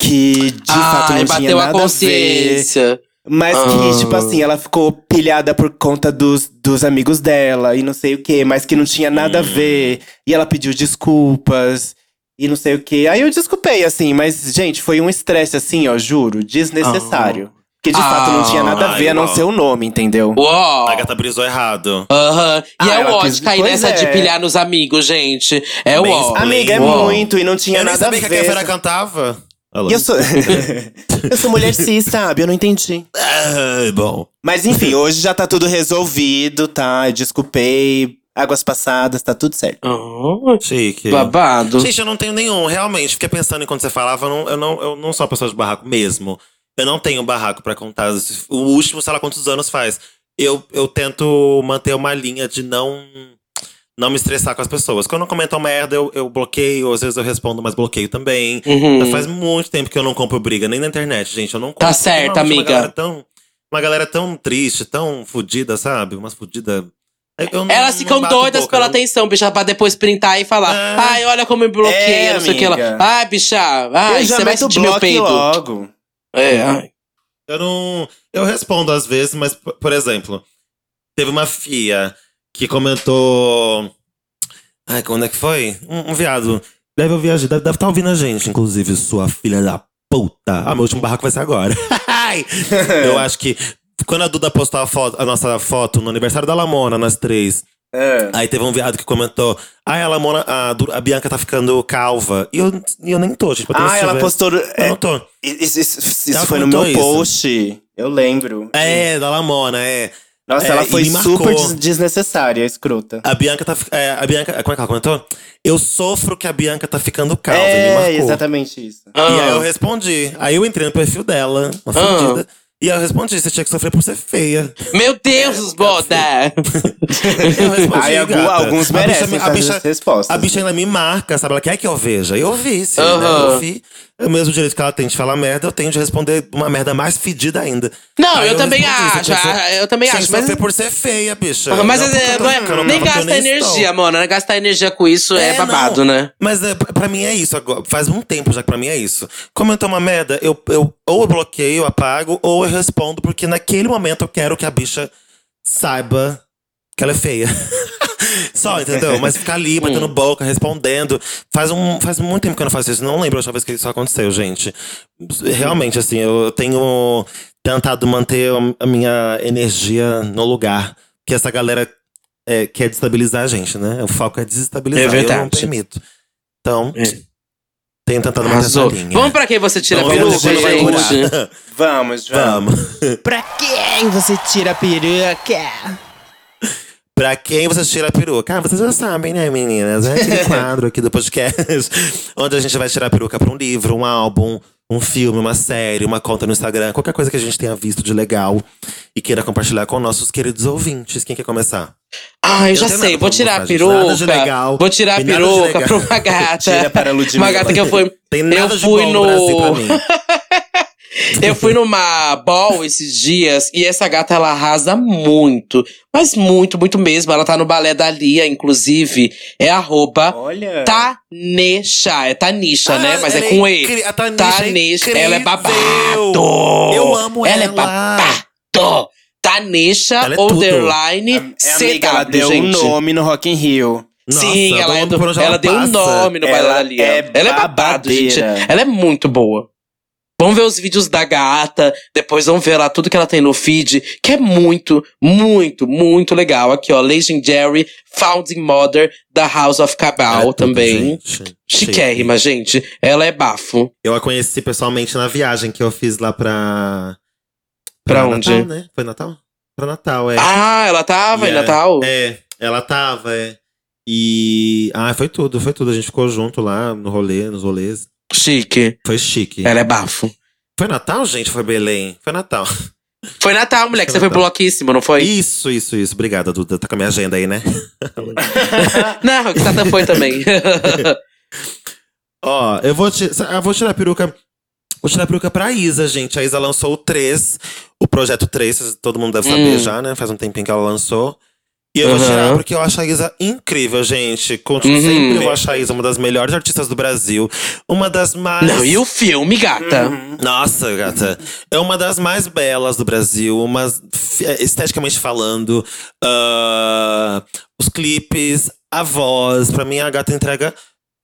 S2: Que de fato
S3: Ai,
S2: não tinha
S3: bateu a
S2: nada a ver.
S3: consciência.
S2: Mas
S3: Ah.
S2: que, tipo assim, ela ficou pilhada por conta dos, dos amigos dela e não sei o quê, mas que não tinha nada a
S1: Hum.
S2: ver. E ela pediu desculpas e não sei o quê. Aí eu desculpei, assim, mas, gente, foi um estresse, assim, ó, juro, desnecessário. Porque de fato não tinha nada a ver a não
S1: Ah.
S2: ser o nome, entendeu?
S3: Uó!
S1: A gata brisou errado.
S3: Aham. E
S2: Ah,
S3: é o ó de cair nessa de
S2: é.
S3: pilhar nos amigos, gente. É o ó.
S2: Amiga, é
S3: Uau.
S2: muito e não tinha
S1: Eu nem
S2: nada a
S1: sabia que a
S2: ver.
S1: Kéfera cantava.
S2: Eu sou. eu sou mulher cis, sabe? Eu não entendi.
S1: Ah, bom.
S2: Mas enfim, hoje já tá tudo resolvido, tá? Eu desculpei. Águas passadas, tá tudo certo.
S3: Ah,
S1: Chique.
S3: babado.
S1: Gente, eu não tenho nenhum, realmente. Fiquei pensando enquanto você falava, eu não, eu não, eu não sou uma pessoa de barraco mesmo. Eu não tenho barraco pra contar. O último, sei lá quantos anos faz. Eu, eu tento manter uma linha de não não me estressar com as pessoas. Quando comentam merda, eu, eu bloqueio, às vezes eu respondo, mas bloqueio também.
S3: Uhum.
S1: Faz muito tempo que eu não compro briga, nem na internet, gente. Eu não compro.
S3: Tá certo,
S1: Normalmente
S3: amiga.
S1: Uma galera tão, uma galera tão triste, tão fodida, sabe? Umas fodidas.
S3: Elas ficam doidas pela atenção, bicha, pra depois printar e falar.
S1: É.
S3: Ai, olha como me bloqueia,
S2: É,
S3: não sei o que lá. Ai, bicha, ai,
S2: eu
S3: você vai sentir meu peido.
S2: logo.
S3: É, ai.
S1: Eu não. Eu respondo às vezes, mas, por exemplo, teve uma fia que comentou. Ai, quando é que foi? Um, um viado. Deve ouvir gente, deve estar ouvindo a gente, inclusive, sua filha da puta. Ah, meu último barraco vai ser agora. Eu acho que. Quando a Duda postou a, foto, a nossa foto no aniversário da Lamona, nós três,
S2: É.
S1: Aí teve um viado que comentou: Ai, a Lamona, a, a Bianca tá ficando calva. E eu, eu nem tô, gente.
S2: Ah, ela postou.
S1: Eu
S2: É,
S1: não tô.
S2: isso isso- isso foi no meu
S1: isso.
S2: post. Eu lembro.
S1: É, da Lamona, é.
S2: Nossa,
S1: É,
S2: ela foi
S1: marcou.
S2: super des- desnecessária, escrota.
S1: A Bianca tá. É, a Bianca. Como é que ela comentou? Eu sofro que a Bianca tá ficando calva. me
S2: é,
S1: marcou.
S2: exatamente isso.
S1: E aí eu
S3: Ah.
S1: respondi. Aí eu entrei no perfil dela, uma
S3: Ah.
S1: fodida. E aí eu respondi: você tinha que sofrer por ser feia.
S3: Meu Deus, boda!
S1: Eu respondi,
S2: Aí alguns
S1: A bicha
S2: merecem
S1: me- a bicha-
S2: as respostas.
S1: A bicha ainda me marca, sabe? Ela quer que eu veja. Eu vi, sim. né? Eu vi. É o mesmo direito que ela tem de falar merda, eu tenho de responder uma merda mais fedida ainda.
S3: Não,
S1: Aí
S3: eu também acho, ah, eu também acho, mas-
S1: por ser feia, bicha.
S3: Mas
S1: Não
S3: é,
S1: eu tô
S3: não é-
S1: ficando
S3: nem
S1: eu
S3: gasta energia,
S1: estou.
S3: mano. Gastar energia com isso é,
S1: É,
S3: babado,
S1: não.
S3: né?
S1: Mas é, pra mim é isso agora. Faz um tempo já que pra mim é isso. Comentou uma merda, eu, eu ou eu bloqueio, apago, ou eu respondo, porque naquele momento eu quero que a bicha saiba que ela é feia. Só, entendeu? Mas ficar ali, batendo
S3: Hum.
S1: boca, respondendo. Faz, um, faz muito tempo que eu não faço isso. Não lembro a última vez que isso aconteceu, gente. Realmente, assim, eu tenho tentado manter a minha energia no lugar. Que essa galera é, quer destabilizar a gente, né? O foco é desestabilizar.
S3: É
S1: Eu não
S3: verdade.
S1: permito. Então,
S3: É.
S1: tenho tentado manter essa linha.
S3: Vamos pra quem você tira
S1: ver
S3: peruca, gente?
S2: Vamos, vamos.
S1: Vamos.
S2: Pra quem você tira a peruca?
S1: Pra quem você tira a peruca? Ah, vocês já sabem, né, meninas? É aquele quadro aqui do podcast onde a gente vai tirar a peruca pra um livro, um álbum, um filme, uma série, uma conta no Instagram, qualquer coisa que a gente tenha visto de legal e queira compartilhar com nossos queridos ouvintes. Quem quer começar?
S3: Ah, eu já sei. vou tirar a
S1: mostrar, gente. Nada de
S3: peruca. Vou tirar a
S1: de
S3: peruca pra uma gata.
S2: Tira para a Ludmilla.
S3: Uma gata que eu fui.
S1: Tem nada
S3: eu
S1: de
S3: fui
S1: bom
S3: no.
S1: no Brasil pra mim.
S3: Eu fui numa ball esses dias e essa gata ela arrasa muito. Mas muito, muito mesmo. Ela tá no balé da Lia, inclusive. É arroba
S2: Olha.
S3: Tanesha. É Tanisha, né?
S1: Ah,
S3: Mas é
S1: ela
S3: com
S1: incri-
S3: E.
S1: A Tanisha,
S3: Tanesha.
S1: é
S3: Ela é
S1: incrível.
S3: babado.
S1: Eu amo
S3: ela.
S1: ela.
S3: é babado. Tanesha,
S1: Ela é
S3: underline,
S2: É, amiga, ela deu um
S3: gente.
S2: nome no Rock in Rio.
S1: Nossa,
S3: Sim, ela, é do-
S1: onde
S3: ela deu um nome no
S2: Ela
S3: balé da Lia.
S2: é
S3: ela é babado, gente.
S2: babadeira.
S3: Ela é muito boa. Vamos ver os vídeos da gata, depois vamos ver lá tudo que ela tem no feed, que é muito, muito, muito legal. Aqui, ó, Legendary Founding Mother da House of
S1: é
S3: Cabal
S1: tudo,
S3: também.
S1: gente.
S3: Chiquérrima, gente. Ela é bafo.
S1: Eu a conheci pessoalmente na viagem que eu fiz lá pra.
S3: Pra onde?
S1: Natal, né? Foi Natal? Pra Natal, é.
S3: Ah, ela tava em
S1: E é-
S3: Natal?
S1: É, ela tava, é. E. Ah, foi tudo, foi tudo. A gente ficou junto lá no rolê, nos rolês.
S3: Chique.
S1: Foi chique.
S3: Ela é bafo.
S1: Foi Natal, gente? Foi Belém? Foi Natal.
S3: Foi Natal, moleque. Você foi
S1: Natal.
S3: bloquíssimo, não foi?
S1: Isso, isso, isso. Obrigada, Duda. Tá com a minha agenda aí, né?
S3: Não, o Satan foi também.
S1: Ó, eu vou, ti- eu vou tirar a peruca. Vou tirar a peruca pra Isa, gente. A Isa lançou o 3, o projeto 3, todo mundo deve saber
S3: Hum.
S1: já, né? Faz um tempinho que ela lançou. E eu vou
S3: Uhum.
S1: tirar porque eu acho a Isa incrível, gente. Conto
S3: Uhum.
S1: sempre eu vou achar a Isa uma das melhores artistas do Brasil. Uma das mais.
S3: não, e o filme, gata?
S1: Nossa, gata. É uma das mais belas do Brasil, uma, esteticamente falando. ah, os clipes, a voz. Pra mim, a gata entrega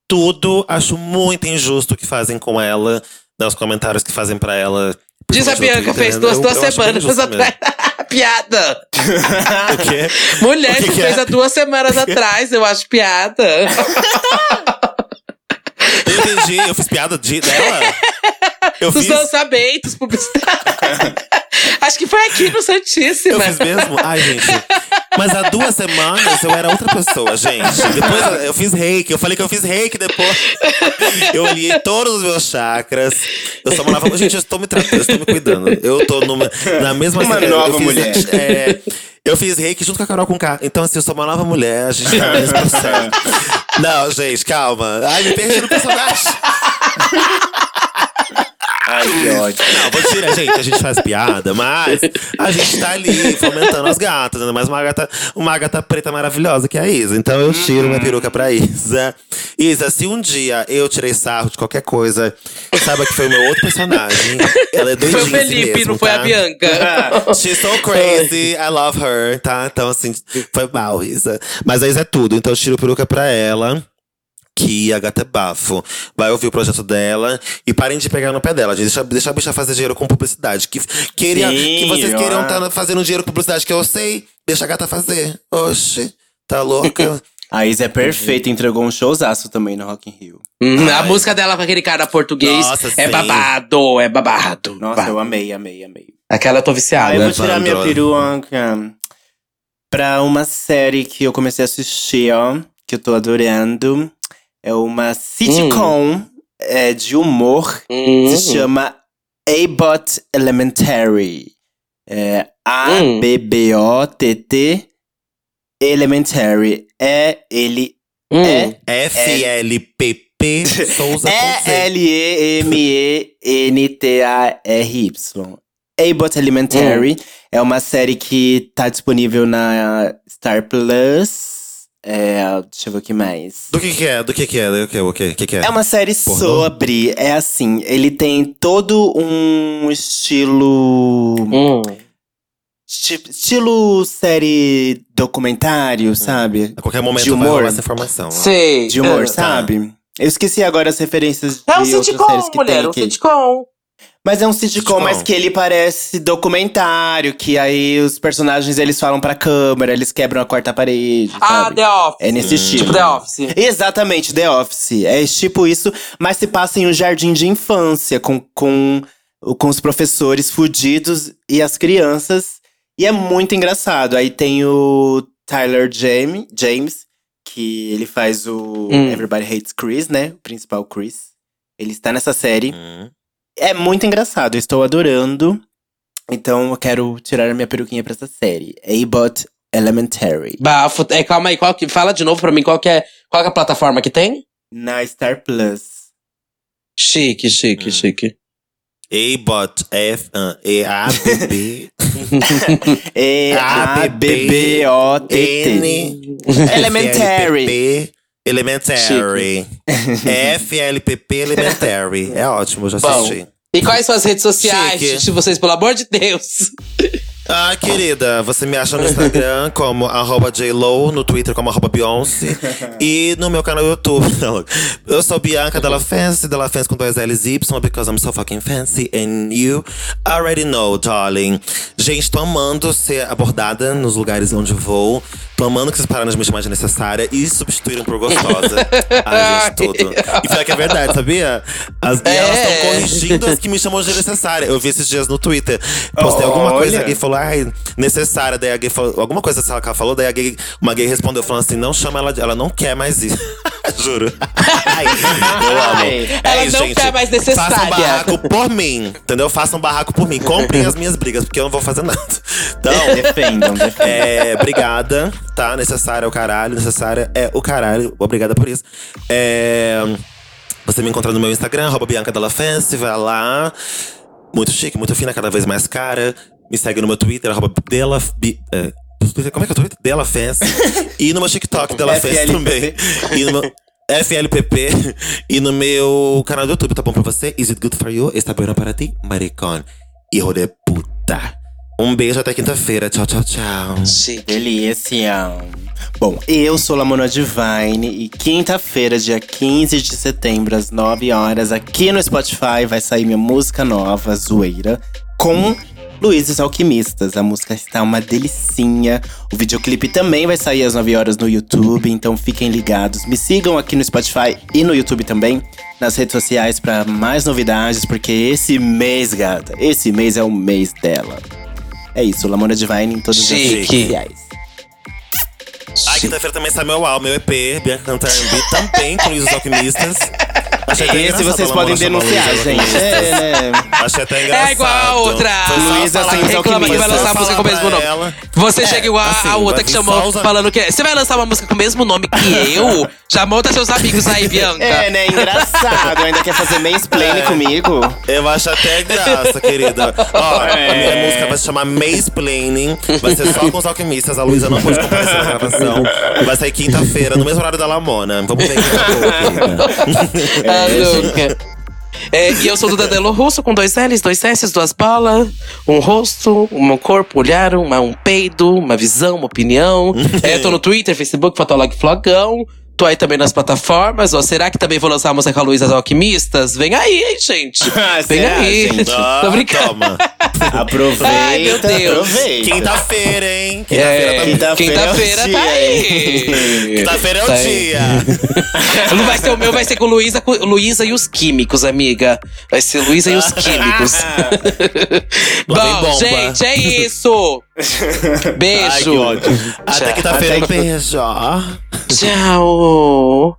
S1: tudo. Acho muito injusto o que fazem com ela, né, os comentários que fazem pra ela.
S3: Diz a Bianca,
S1: Twitter,
S3: fez duas,
S1: Eu-
S3: duas
S1: eu
S3: semanas atrás. piada!
S1: O quê?
S3: Mulher,
S1: O que que
S3: fez
S1: é?
S3: há duas semanas atrás, eu acho piada.
S1: Eu entendi, eu fiz piada de, dela. Eu
S3: Dos
S1: fiz,
S3: lançamentos publicitários. acho que foi aqui no
S1: eu
S3: Santíssima.
S1: fiz mesmo? Ai, gente. Mas há duas semanas eu era outra pessoa, gente. Depois eu fiz reiki. Eu falei que eu fiz reiki depois. Eu olhei todos os meus chakras. Eu só falava, gente, eu estou me tratando, eu estou me cuidando. Eu tô numa, na mesma
S2: Uma
S1: eu
S2: nova
S1: fiz,
S2: mulher.
S1: é, eu fiz reiki junto com a Carol com K. Então, assim, eu sou uma nova mulher, a gente tá nesse processo. Não, gente, calma. Ai, me perdi no personagem.
S2: Ai, que ódio.
S1: Não, vou tirar, gente. A gente faz piada, mas a gente tá ali fomentando as gatas, ainda mais uma gata, uma gata preta maravilhosa que é a Isa. Então eu tiro minha peruca pra Isa. Isa, se um dia eu tirei sarro de qualquer coisa, saiba que foi o meu outro personagem. Ela é doidinha
S3: Foi o
S1: assim
S3: Felipe,
S1: mesmo,
S3: não foi
S1: tá?
S3: a Bianca.
S1: She's so crazy, I love her, tá? Então, assim, foi mal, Isa. Mas a Isa é tudo, então eu tiro peruca pra ela. Que a gata é bafo. Vai ouvir o projeto dela e parem de pegar no pé dela. gente. Deixa, deixa a bicha fazer dinheiro com publicidade. Que, queria,
S2: Sim,
S1: que vocês
S2: ó.
S1: queriam estar fazendo dinheiro com publicidade que eu sei. Deixa a gata fazer. Oxe, tá louca?
S2: A Isa é perfeita, entregou um showzaço também no Rock in Rio.
S3: Hum, a música dela com aquele cara português
S1: Nossa,
S3: é
S1: sim.
S3: babado, é babado.
S2: Nossa,
S3: Ba-
S2: eu amei, amei, amei.
S3: Aquela eu tô
S2: Ah,
S3: viciada.
S2: eu vou tirar minha peruca pra uma série que eu comecei a assistir, ó. Que eu tô adorando. É uma sitcom é, de humor.
S3: Hum.
S2: Se chama A-Bot Elementary. É
S3: Hum.
S2: A-B-B-O-T-T Elementary. É ele.
S3: Hum.
S2: É
S1: FLPP Souza
S2: É. L-E-M-E-N-T-A-R-Y. A-Bot Elementary é uma série que tá disponível na Star Plus. É, deixa eu ver o que mais.
S1: Do que que é? Do que que é? Do que, o que, é?
S2: É uma série
S1: Pornô?
S2: sobre. É assim, ele tem todo um estilo.
S3: Hum.
S2: Estilo série documentário, sabe?
S1: A qualquer momento
S2: De
S1: vai
S2: humor.
S1: rolar essa informação.
S3: Sei.
S2: De humor,
S3: É.
S2: sabe? Eu esqueci agora as referências de
S3: É um
S2: outras
S3: sitcom,
S2: séries que
S3: mulher,
S2: tem
S3: um
S2: aqui.
S3: sitcom.
S2: Mas é um sitcom,
S1: Sitcom.
S2: mas que ele parece documentário, que aí os personagens eles falam pra câmera, eles quebram a quarta parede,
S3: Ah,
S2: sabe?
S3: The Office.
S2: É nesse estilo.
S3: Tipo The Office.
S2: Exatamente, The Office. É tipo isso, mas se passa em um jardim de infância, com, com, com os professores fudidos e as crianças. E é muito engraçado. Aí tem o Tyler James, James que ele faz o
S3: Hum.
S2: Everybody Hates Chris, né? O principal Chris. Ele está nessa série.
S1: Hum.
S2: É muito engraçado, eu estou adorando. Então eu quero tirar a minha peruquinha pra essa série. A-Bot Elementary.
S3: Bafo. É, calma aí, qual que, fala de novo pra mim qual que, é, qual que é a plataforma que tem?
S2: Na Star Plus.
S3: Chique, chique,
S1: Hum.
S3: chique.
S1: A-Bot, F, uh, E-A-B-B,
S2: E-A-B-B-O-T-T.
S1: N,
S2: Elementary.
S1: Elementary. F-L-P-P, Elementary. É ótimo, já
S3: Bom.
S1: assisti.
S3: E quais são as redes sociais
S1: Chique.
S3: vocês, pelo amor de Deus?
S1: Ah, querida, você me acha no Instagram como arroba JLow, no Twitter como arroba Beyoncé e no meu canal YouTube. Eu sou Bianca Della Fancy, Della Fancy com dois L's e Y, because I'm so fucking fancy and you already know, darling. Gente, tô amando ser abordada nos lugares onde vou. Tô amando que vocês pararam de me chamar de necessária e substituíram por gostosa. Ai, gente, tudo. E pior que é verdade, sabia? As, E elas estão
S3: É.
S1: corrigindo as que me chamam de necessária. Eu vi esses dias no Twitter. Postei alguma coisa,
S2: Olha.
S1: a gay falou, ai, necessária. Daí a gay falou, alguma coisa que ela falou, daí a gay, uma gay respondeu falando assim: não chama ela, de- ela não quer mais isso. Juro. Ai, eu amo.
S2: Ai.
S3: Ela
S1: É
S3: não
S1: gente.
S3: quer mais necessária.
S1: Façam barraco por mim, entendeu? Façam barraco por mim. Comprem as minhas brigas, porque eu não vou fazer nada. Então,
S2: Defendam, defendam.
S1: é, obrigada, tá? Necessária é o caralho, necessária é o caralho. Obrigada por isso. É, você me encontra no meu Instagram, arroba Bianca Della Fancy, vai lá. Muito chique, muito fina, cada vez mais cara. Me segue no meu Twitter, arroba Della. Bi- é, como é que é o Twitter? Della Fancy. e no meu TikTok, Della Fancy também. E no meu. FLPP e no meu canal do YouTube, tá bom pra você? Is it good for you? Está bueno para ti? Maricón. Hijo de puta. Um beijo até quinta-feira. Tchau, tchau, tchau.
S3: Chique.
S2: Delícia. Bom, eu sou Lamona Divine e quinta-feira, dia 15 de setembro, às 9 horas, aqui no Spotify vai sair minha música nova, Zoeira, com Luizes Alquimistas. A música está uma delicinha. O videoclipe também vai sair às 9 horas no YouTube, então fiquem ligados. Me sigam aqui no Spotify e no YouTube também, nas redes sociais para mais novidades, porque esse mês, gata, esse mês é o mês dela. É isso, Lamona Divine em todas as redes
S3: Chique.
S2: sociais.
S1: Ai, quinta-feira também sai meu álbum, meu EP, Bianca Cantar também com os alquimistas. Achei até
S2: Esse vocês
S1: a
S2: podem denunciar, gente.
S1: Alquimistas.
S2: É, né?
S1: Achei até engraçado.
S3: É igual a outra.
S2: Luísa sem
S3: Reclama que vai lançar a música com o mesmo nome. Você
S1: É,
S3: chega igual a-
S1: assim,
S3: a outra que chamou,
S1: os-
S3: falando que você vai lançar uma música com o mesmo nome que eu? Já monta seus amigos aí, Bianca.
S2: É, né? Engraçado. Ainda quer fazer mansplaining comigo?
S1: Eu acho até graça, querida. Ó, a
S2: É.
S1: minha música vai se chamar Mansplaining. Vai ser só com os alquimistas. A Luísa não pôde comparecer na gravação. Vai sair quinta-feira, no mesmo horário da Lamona. Vamos ver quem tá querida.
S3: É, e eu sou Duda Delo Russo, com dois L's, dois S's, duas bolas, um rosto, um corpo, um olhar, uma, um peido, uma visão, uma opinião. É, tô no Twitter, Facebook, Fotolog Flogão. Tô aí também nas plataformas. Ó, será que também vou lançar a música com a Luísa Alquimistas? Vem aí, hein, gente?
S2: Ah,
S3: Vem aí.
S2: gente?
S1: Ah,
S3: Tô brincando.
S1: Toma.
S2: Aproveita,
S3: Ai, meu Deus.
S2: aproveita.
S1: Quinta-feira, hein? Quinta-feira
S3: É,
S1: tá
S2: Quinta-feira
S3: Quinta-feira
S2: é
S3: tá aí.
S1: Quinta-feira é o
S3: Tá aí.
S1: dia.
S3: Não vai ser o meu, vai ser com Luísa, com Luísa e os químicos, amiga. Vai ser Luísa e os químicos.
S1: Lá vem
S3: Bom,
S1: bomba.
S3: gente, é isso. Beijo.
S1: Ai, que ódio. Até quinta-feira.
S2: Até
S1: Um beijo.
S3: Tchau.